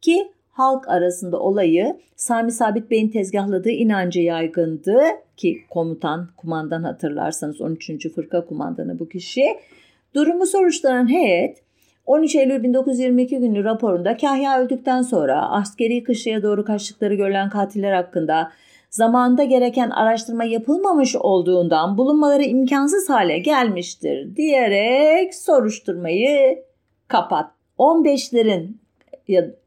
Ki halk arasında olayı Sami Sabit Bey'in tezgahladığı inancı yaygındı ki komutan, kumandan hatırlarsanız 13. Fırka kumandanı bu kişi. Durumu soruşturan heyet 13 Eylül 1922 günü raporunda Kahya öldükten sonra askeri kışlaya doğru kaçtıkları görülen katiller hakkında zamanda gereken araştırma yapılmamış olduğundan bulunmaları imkansız hale gelmiştir diyerek soruşturmayı kapat. 15'lerin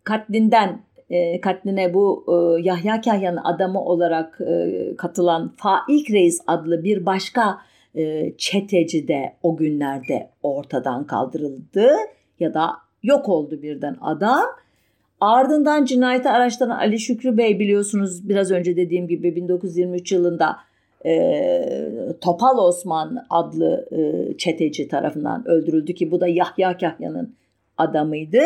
katlinden e, katline bu e, Yahya Kahya'nın adamı olarak e, katılan Faik Reis adlı bir başka e, çeteci de o günlerde ortadan kaldırıldı ya da yok oldu birden adam. Ardından cinayeti araştıran Ali Şükrü Bey biliyorsunuz biraz önce dediğim gibi 1923 yılında e, Topal Osman adlı e, çeteci tarafından öldürüldü ki bu da Yahya Kahya'nın adamıydı.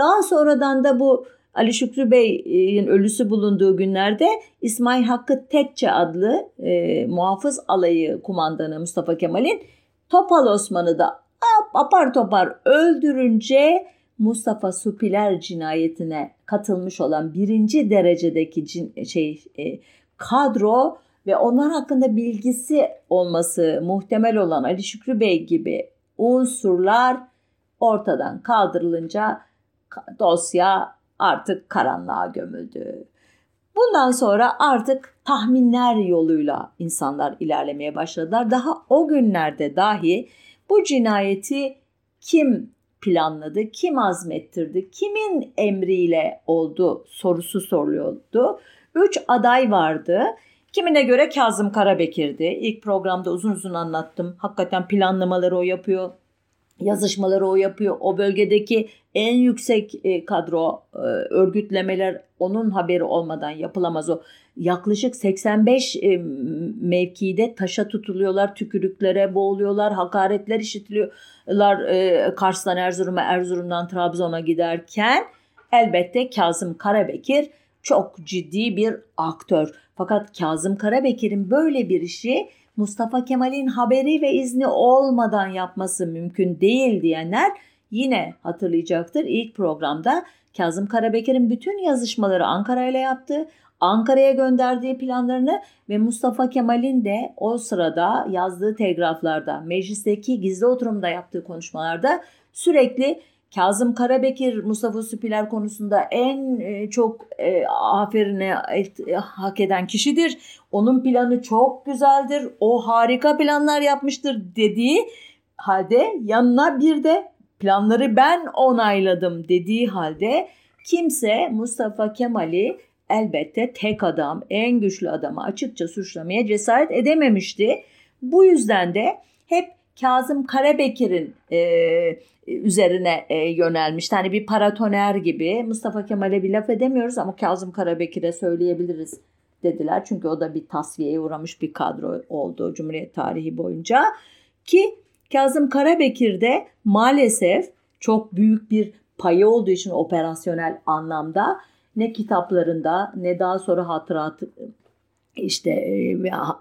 Daha sonradan da bu Ali Şükrü Bey'in ölüsü bulunduğu günlerde İsmail Hakkı Tekçe adlı e, muhafız alayı kumandanı Mustafa Kemal'in Topal Osman'ı da apar topar öldürünce Mustafa Supiler cinayetine katılmış olan birinci derecedeki cin, şey e, kadro ve onlar hakkında bilgisi olması muhtemel olan Ali Şükrü Bey gibi unsurlar ortadan kaldırılınca dosya artık karanlığa gömüldü. Bundan sonra artık tahminler yoluyla insanlar ilerlemeye başladılar. Daha o günlerde dahi bu cinayeti kim planladı, kim azmettirdi, kimin emriyle oldu sorusu soruluyordu. Üç aday vardı. Kimine göre Kazım Karabekir'di. İlk programda uzun uzun anlattım. Hakikaten planlamaları o yapıyor. Yazışmaları o yapıyor. O bölgedeki en yüksek e, kadro e, örgütlemeler onun haberi olmadan yapılamaz o. Yaklaşık 85 e, mevkide taşa tutuluyorlar, tükürüklere boğuluyorlar, hakaretler işitiliyorlar Kars'tan Erzurum'a, Erzurum'dan Trabzon'a giderken elbette Kazım Karabekir çok ciddi bir aktör. Fakat Kazım Karabekir'in böyle bir işi Mustafa Kemal'in haberi ve izni olmadan yapması mümkün değil diyenler yine hatırlayacaktır. İlk programda Kazım Karabekir'in bütün yazışmaları Ankara ile yaptı. Ankara'ya gönderdiği planlarını ve Mustafa Kemal'in de o sırada yazdığı telgraflarda, meclisteki gizli oturumda yaptığı konuşmalarda sürekli Kazım Karabekir Mustafa Süpiler konusunda en e, çok e, aferine e, hak eden kişidir. Onun planı çok güzeldir. O harika planlar yapmıştır dediği halde yanına bir de planları ben onayladım dediği halde kimse Mustafa Kemal'i elbette tek adam, en güçlü adamı açıkça suçlamaya cesaret edememişti. Bu yüzden de hep Kazım Karabekir'in e, üzerine e, yönelmişti. Hani bir paratoner gibi Mustafa Kemal'e bir laf edemiyoruz ama Kazım Karabekir'e söyleyebiliriz dediler. Çünkü o da bir tasfiyeye uğramış bir kadro oldu Cumhuriyet tarihi boyunca. Ki Kazım Karabekir de maalesef çok büyük bir payı olduğu için operasyonel anlamda ne kitaplarında ne daha sonra hatırat işte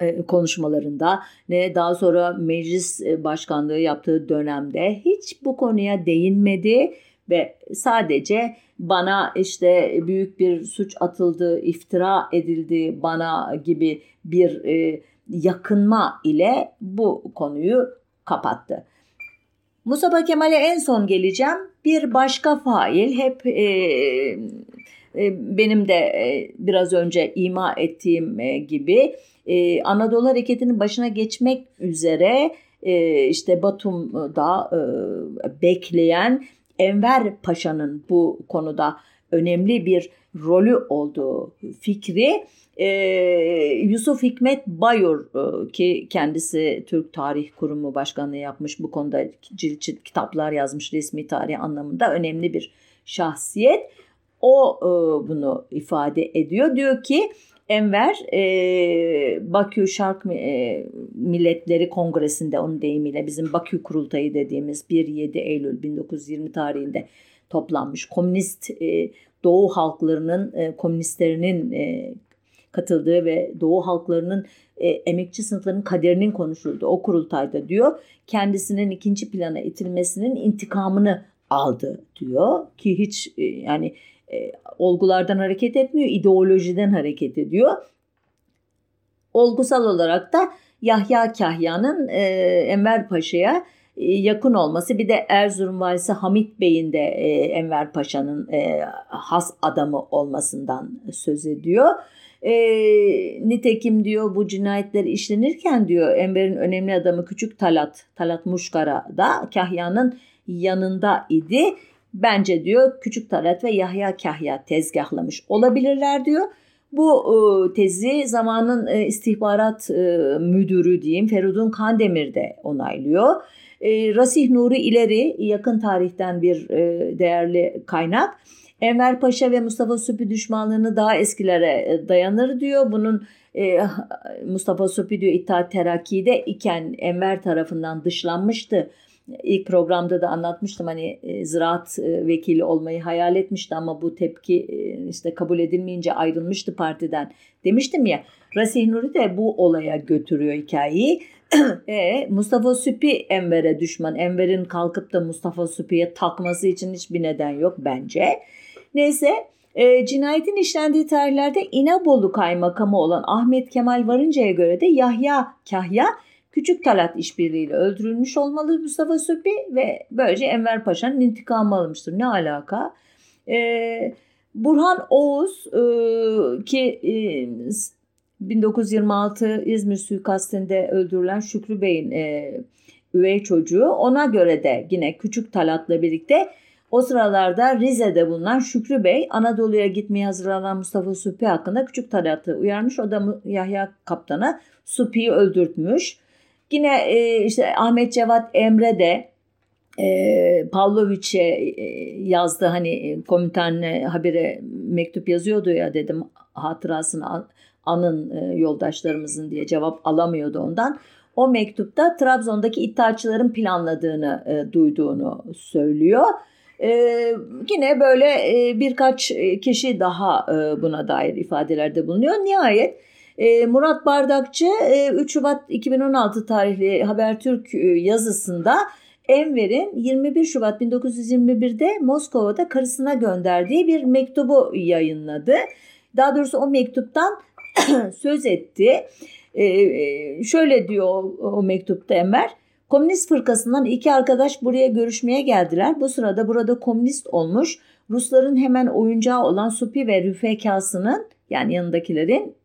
e, konuşmalarında ne daha sonra meclis e, başkanlığı yaptığı dönemde hiç bu konuya değinmedi ve sadece bana işte büyük bir suç atıldı, iftira edildi bana gibi bir e, yakınma ile bu konuyu kapattı. Mustafa Kemal'e en son geleceğim. Bir başka fail hep e, benim de e, biraz önce ima ettiğim e, gibi e, Anadolu Hareketi'nin başına geçmek üzere işte Batum'da bekleyen Enver Paşa'nın bu konuda önemli bir rolü olduğu fikri Yusuf Hikmet Bayur ki kendisi Türk Tarih Kurumu Başkanlığı yapmış bu konuda cilt cilt kitaplar yazmış resmi tarih anlamında önemli bir şahsiyet. O e, bunu ifade ediyor. Diyor ki Enver e, Bakü Şark e, Milletleri Kongresi'nde onun deyimiyle bizim Bakü Kurultayı dediğimiz 1-7 Eylül 1920 tarihinde toplanmış komünist e, Doğu halklarının e, komünistlerinin e, katıldığı ve Doğu halklarının e, emekçi sınıflarının kaderinin konuşulduğu o kurultayda diyor kendisinin ikinci plana itilmesinin intikamını aldı diyor ki hiç e, yani e, olgulardan hareket etmiyor, ideolojiden hareket ediyor. Olgusal olarak da Yahya Kahya'nın e, Enver Paşa'ya e, yakın olması bir de Erzurum valisi Hamit Bey'in de e, Enver Paşa'nın e, has adamı olmasından söz ediyor. E, nitekim diyor bu cinayetler işlenirken diyor Enver'in önemli adamı Küçük Talat, Talat Muşkara da Kahya'nın yanında idi. Bence diyor Küçük Talat ve Yahya Kahya tezgahlamış olabilirler diyor. Bu e, tezi zamanın e, istihbarat e, müdürü diyeyim Feridun Kandemir de onaylıyor. Rasih Nuri ileri yakın tarihten bir değerli kaynak. Enver Paşa ve Mustafa Süpi düşmanlığını daha eskilere dayanır diyor. Bunun e, Mustafa Süpi diyor İttihat Terakki'de iken Enver tarafından dışlanmıştı İlk programda da anlatmıştım hani e, ziraat e, vekili olmayı hayal etmişti ama bu tepki e, işte kabul edilmeyince ayrılmıştı partiden demiştim ya. Rasih Nuri de bu olaya götürüyor hikayeyi. *clears throat* e, Mustafa Süpi Enver'e düşman. Enver'in kalkıp da Mustafa Süpi'ye takması için hiçbir neden yok bence. Neyse e, cinayetin işlendiği tarihlerde İnebolu kaymakamı olan Ahmet Kemal varıncaya göre de Yahya Kahya Küçük Talat işbirliğiyle öldürülmüş olmalı Mustafa Süpi ve böylece Enver Paşa'nın intikamı almıştır. Ne alaka? Ee, Burhan Oğuz e, ki e, 1926 İzmir suikastinde öldürülen Şükrü Bey'in e, üvey çocuğu ona göre de yine Küçük Talat'la birlikte o sıralarda Rize'de bulunan Şükrü Bey Anadolu'ya gitmeye hazırlanan Mustafa Supi hakkında Küçük Talat'ı uyarmış. O da Yahya Kaptan'a Supi'yi öldürtmüş. Yine e, işte Ahmet Cevat Emre de e, Pavlovic'e e, yazdı hani e, komutan e, habire mektup yazıyordu ya dedim hatırasını anın e, yoldaşlarımızın diye cevap alamıyordu ondan. O mektupta Trabzon'daki iddiaçıların planladığını e, duyduğunu söylüyor. E, yine böyle e, birkaç kişi daha e, buna dair ifadelerde bulunuyor. Nihayet e, Murat Bardakçı e, 3 Şubat 2016 tarihli Habertürk e, yazısında Enver'in 21 Şubat 1921'de Moskova'da karısına gönderdiği bir mektubu yayınladı. Daha doğrusu o mektuptan *clears throat* söz etti. Şöyle diyor o mektupta Enver. Komünist fırkasından iki arkadaş buraya görüşmeye geldiler. Bu sırada burada komünist olmuş Rusların hemen oyuncağı olan Supi ve Rüfekası'nın yani yanındakilerin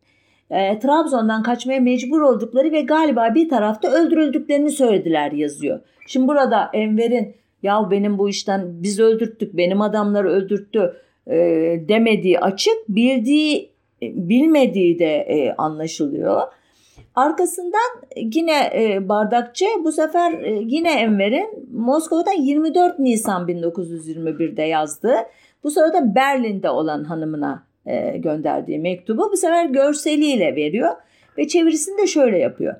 e, Trabzon'dan kaçmaya mecbur oldukları ve galiba bir tarafta öldürüldüklerini söylediler yazıyor. Şimdi burada Enver'in ya benim bu işten biz öldürttük benim adamları öldürttü e, demediği açık bildiği bilmediği de e, anlaşılıyor. Arkasından yine e, Bardakçı bu sefer e, yine Enver'in Moskova'dan 24 Nisan 1921'de yazdı. Bu sırada Berlin'de olan hanımına e, gönderdiği mektubu bu sefer görseliyle veriyor ve çevirisini de şöyle yapıyor.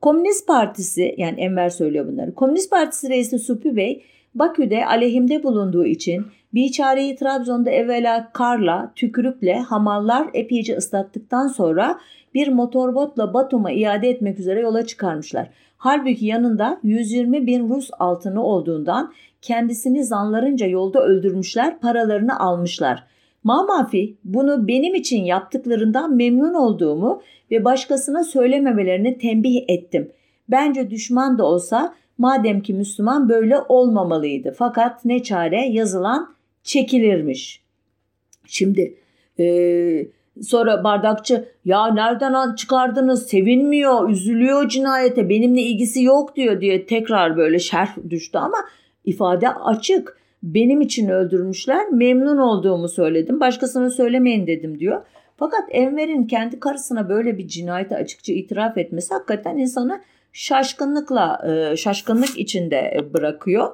Komünist Partisi yani Enver söylüyor bunları. Komünist Partisi reisi Supi Bey Bakü'de aleyhimde bulunduğu için biçareyi Trabzon'da evvela karla, tükürükle hamallar epeyce ıslattıktan sonra bir motorbotla Batum'a iade etmek üzere yola çıkarmışlar. Halbuki yanında 120 bin Rus altını olduğundan kendisini zanlarınca yolda öldürmüşler, paralarını almışlar. Mamafi bunu benim için yaptıklarından memnun olduğumu ve başkasına söylememelerini tembih ettim. Bence düşman da olsa madem ki Müslüman böyle olmamalıydı. Fakat ne çare yazılan çekilirmiş. Şimdi e, sonra bardakçı ya nereden çıkardınız sevinmiyor üzülüyor cinayete benimle ilgisi yok diyor diye tekrar böyle şerh düştü ama ifade açık. Benim için öldürmüşler memnun olduğumu söyledim başkasına söylemeyin dedim diyor. Fakat Enver'in kendi karısına böyle bir cinayete açıkça itiraf etmesi hakikaten insanı şaşkınlıkla e, şaşkınlık içinde bırakıyor.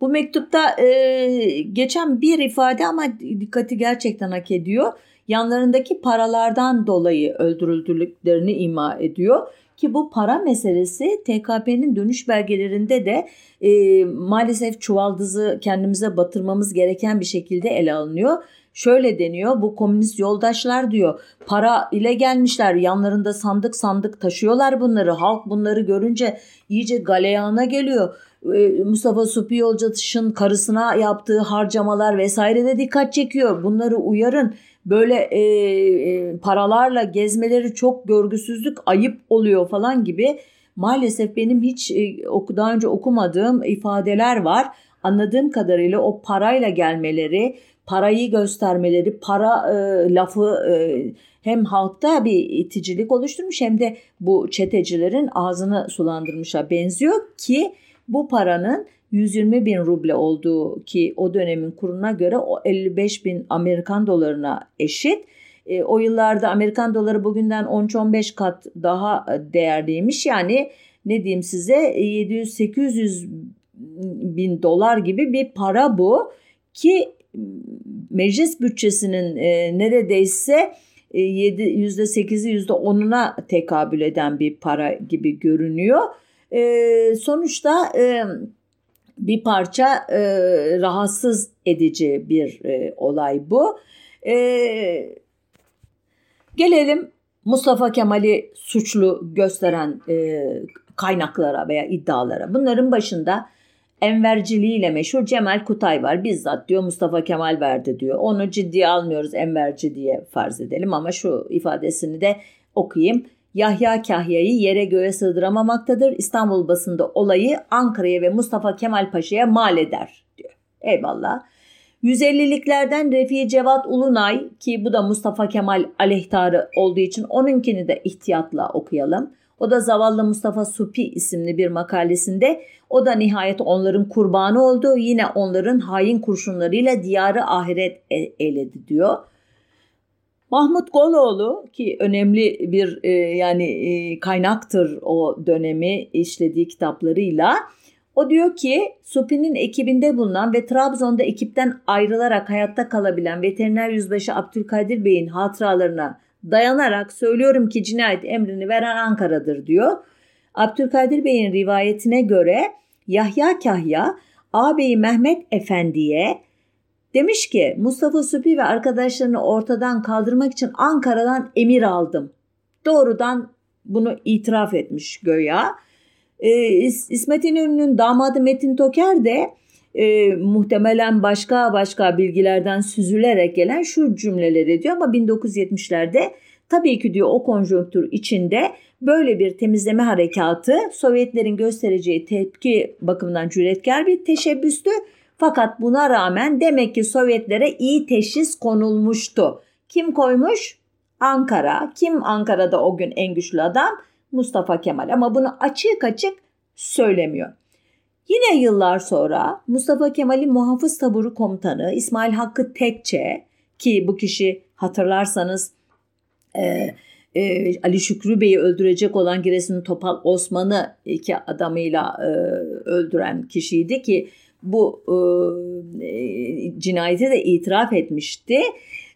Bu mektupta e, geçen bir ifade ama dikkati gerçekten hak ediyor. Yanlarındaki paralardan dolayı öldürüldüklerini ima ediyor ki bu para meselesi TKP'nin dönüş belgelerinde de e, maalesef çuvaldızı kendimize batırmamız gereken bir şekilde ele alınıyor. Şöyle deniyor bu komünist yoldaşlar diyor para ile gelmişler yanlarında sandık sandık taşıyorlar bunları halk bunları görünce iyice galeyana geliyor. Ee, Mustafa Supi Yolcaş'ın karısına yaptığı harcamalar vesaire de dikkat çekiyor. Bunları uyarın. Böyle e, e, paralarla gezmeleri çok görgüsüzlük ayıp oluyor falan gibi. Maalesef benim hiç e, daha önce okumadığım ifadeler var. Anladığım kadarıyla o parayla gelmeleri, parayı göstermeleri, para e, lafı e, hem halkta bir iticilik oluşturmuş hem de bu çetecilerin ağzını sulandırmışa benziyor ki bu paranın 120 bin ruble olduğu ki o dönemin kuruna göre o 55 bin Amerikan dolarına eşit. E, o yıllarda Amerikan doları bugünden 13-15 kat daha değerliymiş. Yani ne diyeyim size 700-800 bin dolar gibi bir para bu ki meclis bütçesinin e, neredeyse e, %8'i %10'una tekabül eden bir para gibi görünüyor. E, sonuçta e, bir parça e, rahatsız edici bir e, olay bu. E, gelelim Mustafa Kemal'i suçlu gösteren e, kaynaklara veya iddialara. Bunların başında enverciliğiyle meşhur Cemal Kutay var. Bizzat diyor Mustafa Kemal verdi diyor. Onu ciddiye almıyoruz enverci diye farz edelim ama şu ifadesini de okuyayım. Yahya Kahya'yı yere göğe sığdıramamaktadır. İstanbul basında olayı Ankara'ya ve Mustafa Kemal Paşa'ya mal eder diyor. Eyvallah. 150'liklerden Refi Cevat Ulunay ki bu da Mustafa Kemal aleyhtarı olduğu için onunkini de ihtiyatla okuyalım. O da zavallı Mustafa Supi isimli bir makalesinde o da nihayet onların kurbanı oldu. Yine onların hain kurşunlarıyla diyarı ahiret eledi diyor. Mahmut Goloğlu ki önemli bir e, yani e, kaynaktır o dönemi işlediği kitaplarıyla. O diyor ki Supi'nin ekibinde bulunan ve Trabzon'da ekipten ayrılarak hayatta kalabilen veteriner yüzbaşı Abdülkadir Bey'in hatıralarına dayanarak söylüyorum ki cinayet emrini veren Ankara'dır diyor. Abdülkadir Bey'in rivayetine göre Yahya Kahya ağabeyi Mehmet Efendi'ye Demiş ki Mustafa Süpi ve arkadaşlarını ortadan kaldırmak için Ankara'dan emir aldım. Doğrudan bunu itiraf etmiş göya. Ee, İsmet İnönü'nün damadı Metin Toker de e, muhtemelen başka başka bilgilerden süzülerek gelen şu cümleleri diyor ama 1970'lerde tabii ki diyor o konjonktür içinde böyle bir temizleme harekatı Sovyetlerin göstereceği tepki bakımından cüretkar bir teşebbüstü fakat buna rağmen demek ki Sovyetlere iyi teşhis konulmuştu. Kim koymuş? Ankara. Kim Ankara'da o gün en güçlü adam? Mustafa Kemal ama bunu açık açık söylemiyor. Yine yıllar sonra Mustafa Kemal'in muhafız taburu komutanı İsmail Hakkı Tekçe ki bu kişi hatırlarsanız e, e, Ali Şükrü Bey'i öldürecek olan Giresun Topal Osman'ı iki adamıyla e, öldüren kişiydi ki bu e, cinayete de itiraf etmişti.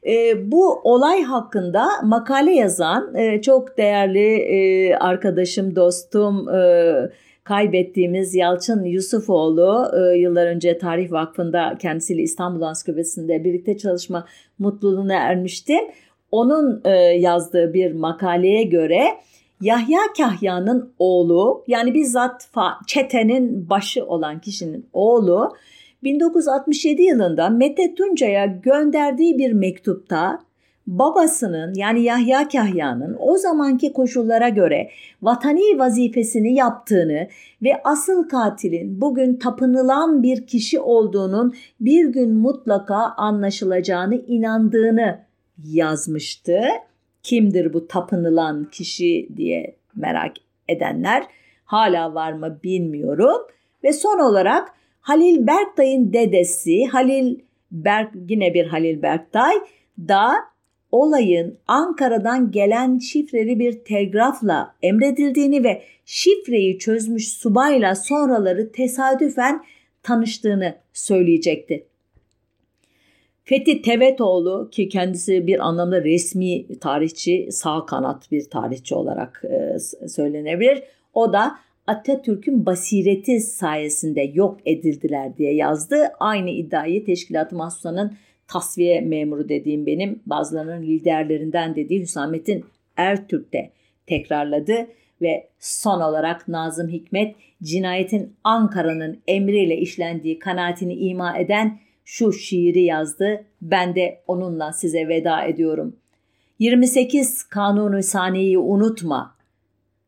E, bu olay hakkında makale yazan e, çok değerli e, arkadaşım, dostum, e, kaybettiğimiz Yalçın Yusufoğlu e, yıllar önce Tarih Vakfı'nda kendisiyle İstanbul Ansiklopedisi'nde birlikte çalışma mutluluğuna ermiştim. Onun e, yazdığı bir makaleye göre Yahya Kahya'nın oğlu yani bizzat çetenin başı olan kişinin oğlu 1967 yılında Mete Tunca'ya gönderdiği bir mektupta babasının yani Yahya Kahya'nın o zamanki koşullara göre vatani vazifesini yaptığını ve asıl katilin bugün tapınılan bir kişi olduğunun bir gün mutlaka anlaşılacağını inandığını yazmıştı. Kimdir bu tapınılan kişi diye merak edenler hala var mı bilmiyorum. Ve son olarak Halil Berktay'ın dedesi Halil Berk yine bir Halil Berktay da olayın Ankara'dan gelen şifreli bir telgrafla emredildiğini ve şifreyi çözmüş subayla sonraları tesadüfen tanıştığını söyleyecekti. Fethi Tevetoğlu ki kendisi bir anlamda resmi tarihçi, sağ kanat bir tarihçi olarak e, söylenebilir. O da Atatürk'ün basireti sayesinde yok edildiler diye yazdı. Aynı iddiayı Teşkilat-ı Mahsusa'nın tasfiye memuru dediğim benim bazılarının liderlerinden dediği Hüsamettin Ertürk de tekrarladı ve son olarak Nazım Hikmet cinayetin Ankara'nın emriyle işlendiği kanaatini ima eden şu şiiri yazdı. Ben de onunla size veda ediyorum. 28 Kanunu Saniyeyi unutma.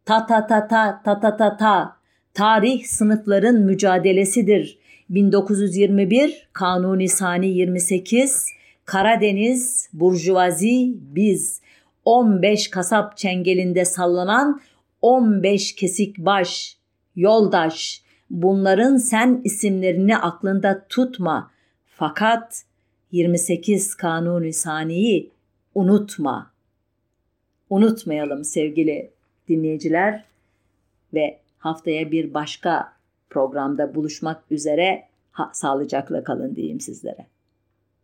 Ta ta ta ta ta ta ta ta. Tarih sınıfların mücadelesidir. 1921 Kanuni Sani 28 Karadeniz Burjuvazi biz 15 kasap çengelinde sallanan 15 kesik baş yoldaş bunların sen isimlerini aklında tutma fakat 28 Kanuni Sani'yi unutma. Unutmayalım sevgili dinleyiciler ve haftaya bir başka programda buluşmak üzere ha, sağlıcakla kalın diyeyim sizlere.